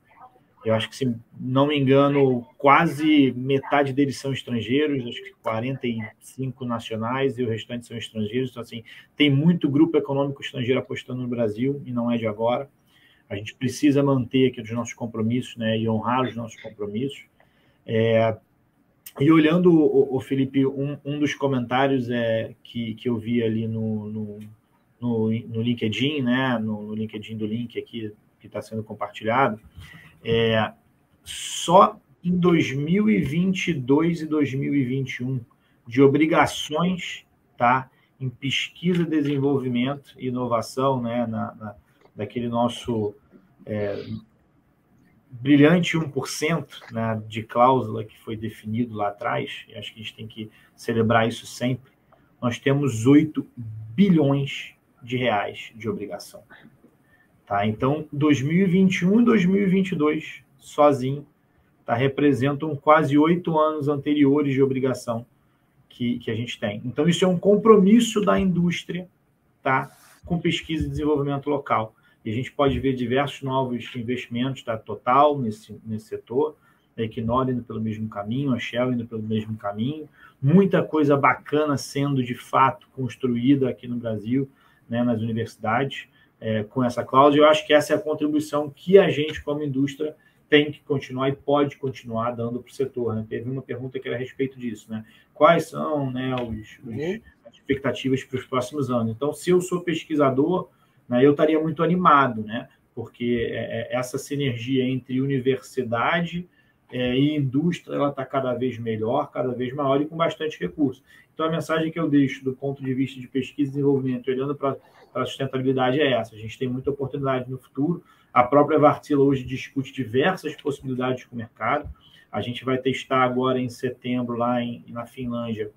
Eu acho que, se não me engano, quase metade deles são estrangeiros, acho que 45 nacionais e o restante são estrangeiros. Então, assim, tem muito grupo econômico estrangeiro apostando no Brasil e não é de agora. A gente precisa manter aqui os nossos compromissos né, e honrar os nossos compromissos. É, e olhando, o, o Felipe, um, um, dos comentários é, que, que eu vi ali no, no, no, no LinkedIn, né, no, no, LinkedIn do link aqui que está sendo compartilhado, é, só em 2022 e 2021 de obrigações, tá, em pesquisa, desenvolvimento e inovação, né, na, na daquele nosso é, brilhante 1% né, de cláusula que foi definido lá atrás, e acho que a gente tem que celebrar isso sempre, nós temos 8 bilhões de reais de obrigação. Tá? Então, 2021 e 2022, sozinho, tá, representam quase oito anos anteriores de obrigação que, que a gente tem. Então, isso é um compromisso da indústria tá, com pesquisa e desenvolvimento local. E a gente pode ver diversos novos investimentos da Total nesse, nesse setor, a Equinor indo pelo mesmo caminho, a Shell indo pelo mesmo caminho, muita coisa bacana sendo de fato construída aqui no Brasil, né, nas universidades, é, com essa cláusula. Eu acho que essa é a contribuição que a gente, como indústria, tem que continuar e pode continuar dando para o setor. Né? Teve uma pergunta que era a respeito disso, né? Quais são né, os, os uhum. as expectativas para os próximos anos? Então, se eu sou pesquisador, né, eu estaria muito animado, né? Porque é, é, essa sinergia entre universidade é, e indústria ela está cada vez melhor, cada vez maior e com bastante recurso. Então, a mensagem que eu deixo do ponto de vista de pesquisa e desenvolvimento, olhando para a sustentabilidade, é essa. A gente tem muita oportunidade no futuro. A própria Vartila hoje discute diversas possibilidades com o mercado. A gente vai testar agora em setembro, lá em, na Finlândia,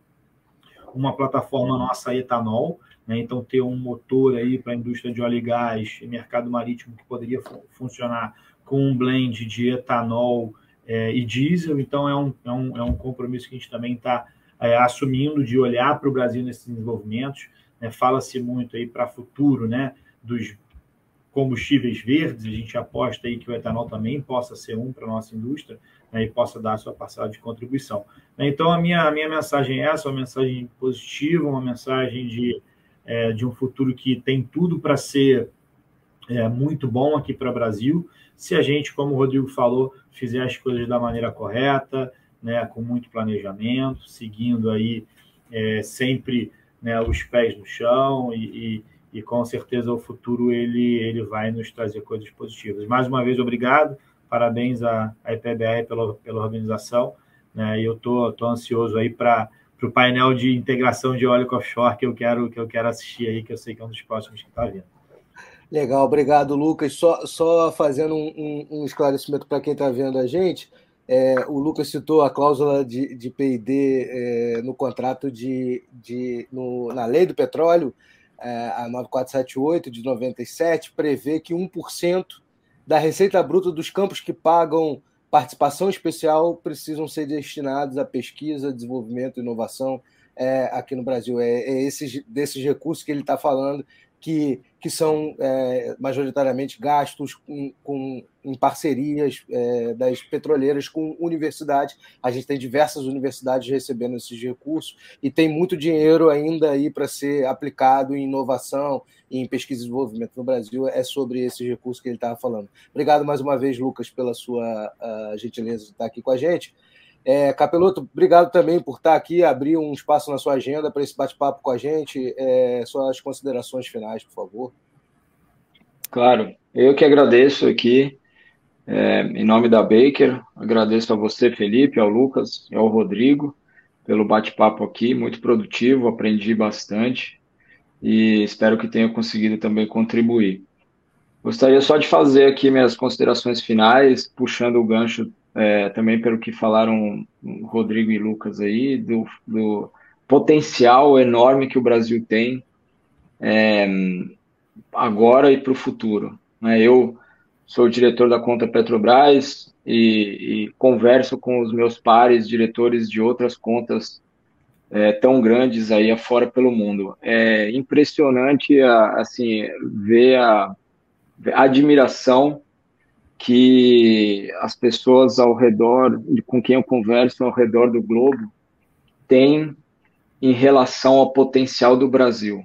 uma plataforma nossa etanol, né? Então, ter um motor aí para a indústria de óleo e gás e mercado marítimo que poderia funcionar com um blend de etanol é, e diesel. Então, é um, é, um, é um compromisso que a gente também está é, assumindo de olhar para o Brasil nesses desenvolvimentos. Né? Fala-se muito aí para futuro né, dos combustíveis verdes, a gente aposta aí que o etanol também possa ser um para a nossa indústria né, e possa dar a sua parcela de contribuição. Então, a minha, a minha mensagem é essa, uma mensagem positiva, uma mensagem de é, de um futuro que tem tudo para ser é, muito bom aqui para o Brasil, se a gente, como o Rodrigo falou, fizer as coisas da maneira correta, né, com muito planejamento, seguindo aí é, sempre né, os pés no chão e, e, e, com certeza o futuro ele, ele vai nos trazer coisas positivas. Mais uma vez, obrigado, parabéns à, IPBR pela, pela organização, né, eu estou tô, tô ansioso aí para para o painel de integração de óleo offshore que eu quero que eu quero assistir aí, que eu sei que é um dos próximos que está vindo. Legal, obrigado, Lucas. Só, só fazendo um, um, um esclarecimento para quem está vendo a gente, é, o Lucas citou a cláusula de, de PID é, no contrato de, de no, na lei do petróleo, é, a 9478 de 97, prevê que 1% da receita bruta dos campos que pagam participação especial precisam ser destinados à pesquisa, desenvolvimento inovação é, aqui no Brasil. É, é esses, desses recursos que ele está falando que, que são é, majoritariamente gastos com, com em parcerias é, das petroleiras com universidades. A gente tem diversas universidades recebendo esses recursos e tem muito dinheiro ainda aí para ser aplicado em inovação e em pesquisa e desenvolvimento no Brasil. É sobre esses recursos que ele estava falando. Obrigado mais uma vez, Lucas, pela sua uh, gentileza de estar aqui com a gente. É, Capeloto, obrigado também por estar aqui, abrir um espaço na sua agenda para esse bate-papo com a gente. É, suas considerações finais, por favor. Claro, eu que agradeço aqui. É, em nome da Baker, agradeço a você, Felipe, ao Lucas e ao Rodrigo pelo bate-papo aqui, muito produtivo, aprendi bastante e espero que tenha conseguido também contribuir. Gostaria só de fazer aqui minhas considerações finais, puxando o gancho é, também pelo que falaram Rodrigo e Lucas aí, do, do potencial enorme que o Brasil tem é, agora e para o futuro. Né? Eu sou diretor da conta Petrobras e, e, converso com os meus pares, diretores de outras contas é, tão grandes aí afora pelo mundo. É impressionante assim ver a, a admiração que as pessoas ao redor, com quem eu converso ao redor do globo, têm em relação ao potencial do Brasil,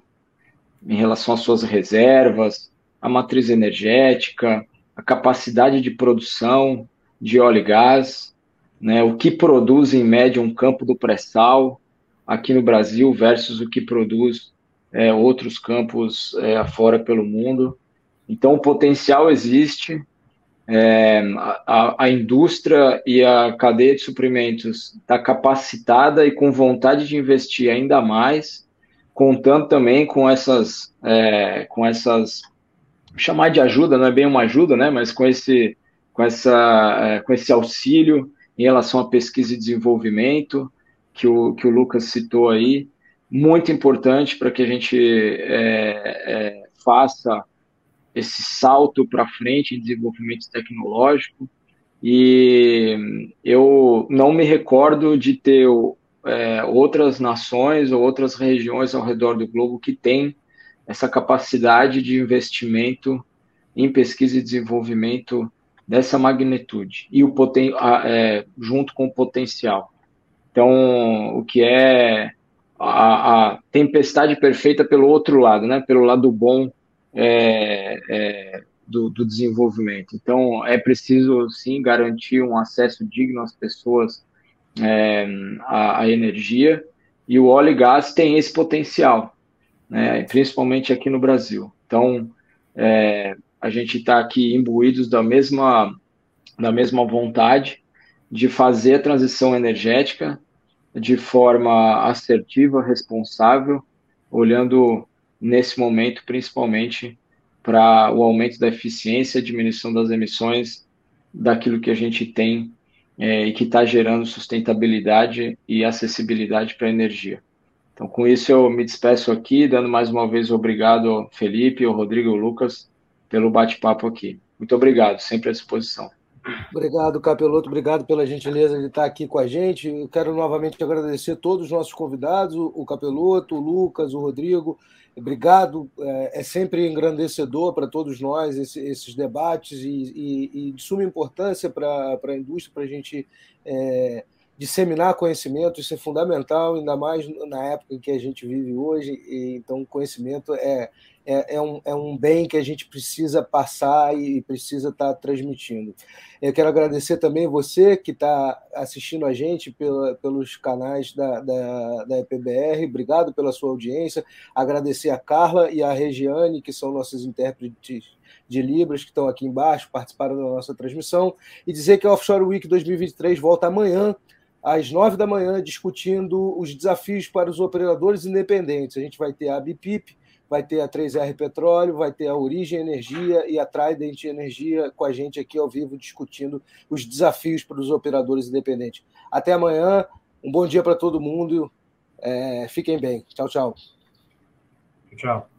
em relação às suas reservas, a matriz energética, a capacidade de produção de óleo e gás, né, o que produz em média um campo do pré-sal aqui no Brasil versus o que produz é, outros campos é, afora pelo mundo. Então, o potencial existe, é, a, a, indústria e a cadeia de suprimentos está capacitada e com vontade de investir ainda mais, contando também com essas, é, com essas chamar de ajuda, não é bem uma ajuda, né, mas com esse, com essa, é, com esse auxílio em relação à pesquisa e desenvolvimento que o, que o Lucas citou aí, muito importante para que a gente é, é, faça esse salto para frente em desenvolvimento tecnológico. E eu não me recordo de ter é, outras nações ou outras regiões ao redor do globo que têm essa capacidade de investimento em pesquisa e desenvolvimento dessa magnitude e o poten é, junto com o potencial. Então, o que é a, a, tempestade perfeita pelo outro lado, né? Pelo lado bom é, é, do, do, desenvolvimento. Então, é preciso sim garantir um acesso digno às pessoas é, à, à energia e o óleo e gás tem esse potencial né, principalmente aqui no Brasil. Então, é, a gente está aqui imbuídos da mesma, da mesma vontade de fazer a transição energética de forma assertiva, responsável, olhando nesse momento principalmente para o aumento da eficiência, diminuição das emissões daquilo que a gente tem é, e que está gerando sustentabilidade e acessibilidade para a energia. Então, com isso, eu me despeço aqui, dando mais uma vez obrigado ao Felipe, ao Rodrigo e ao Lucas pelo bate-papo aqui. Muito obrigado, sempre à disposição. Obrigado, Capeloto, obrigado pela gentileza de estar aqui com a gente. Eu quero novamente agradecer todos os nossos convidados, o Capeloto, o Lucas, o Rodrigo. Obrigado, é, é sempre engrandecedor para todos nós esse, esses debates e, e, e, de suma importância para a indústria, para a gente. É, disseminar conhecimento, isso é fundamental, ainda mais na época em que a gente vive hoje. E, então, conhecimento é, é, é, um, é um bem que a gente precisa passar e precisa estar transmitindo. Eu quero agradecer também você que está assistindo a gente pela, pelos canais da, da, da EPBR. Obrigado pela sua audiência. Agradecer a Carla e a Regiane, que são nossos intérpretes de Libras que estão aqui embaixo, participaram da nossa transmissão, e dizer que a Offshore Week 2023 volta amanhã, às nove da manhã, discutindo os desafios para os operadores independentes. A gente vai ter a BIPIP, vai ter a 3R Petróleo, vai ter a Origem Energia e a Trident Energia com a gente aqui ao vivo discutindo os desafios para os operadores independentes. Até amanhã, um bom dia para todo mundo, é, fiquem bem. Tchau, tchau. Tchau.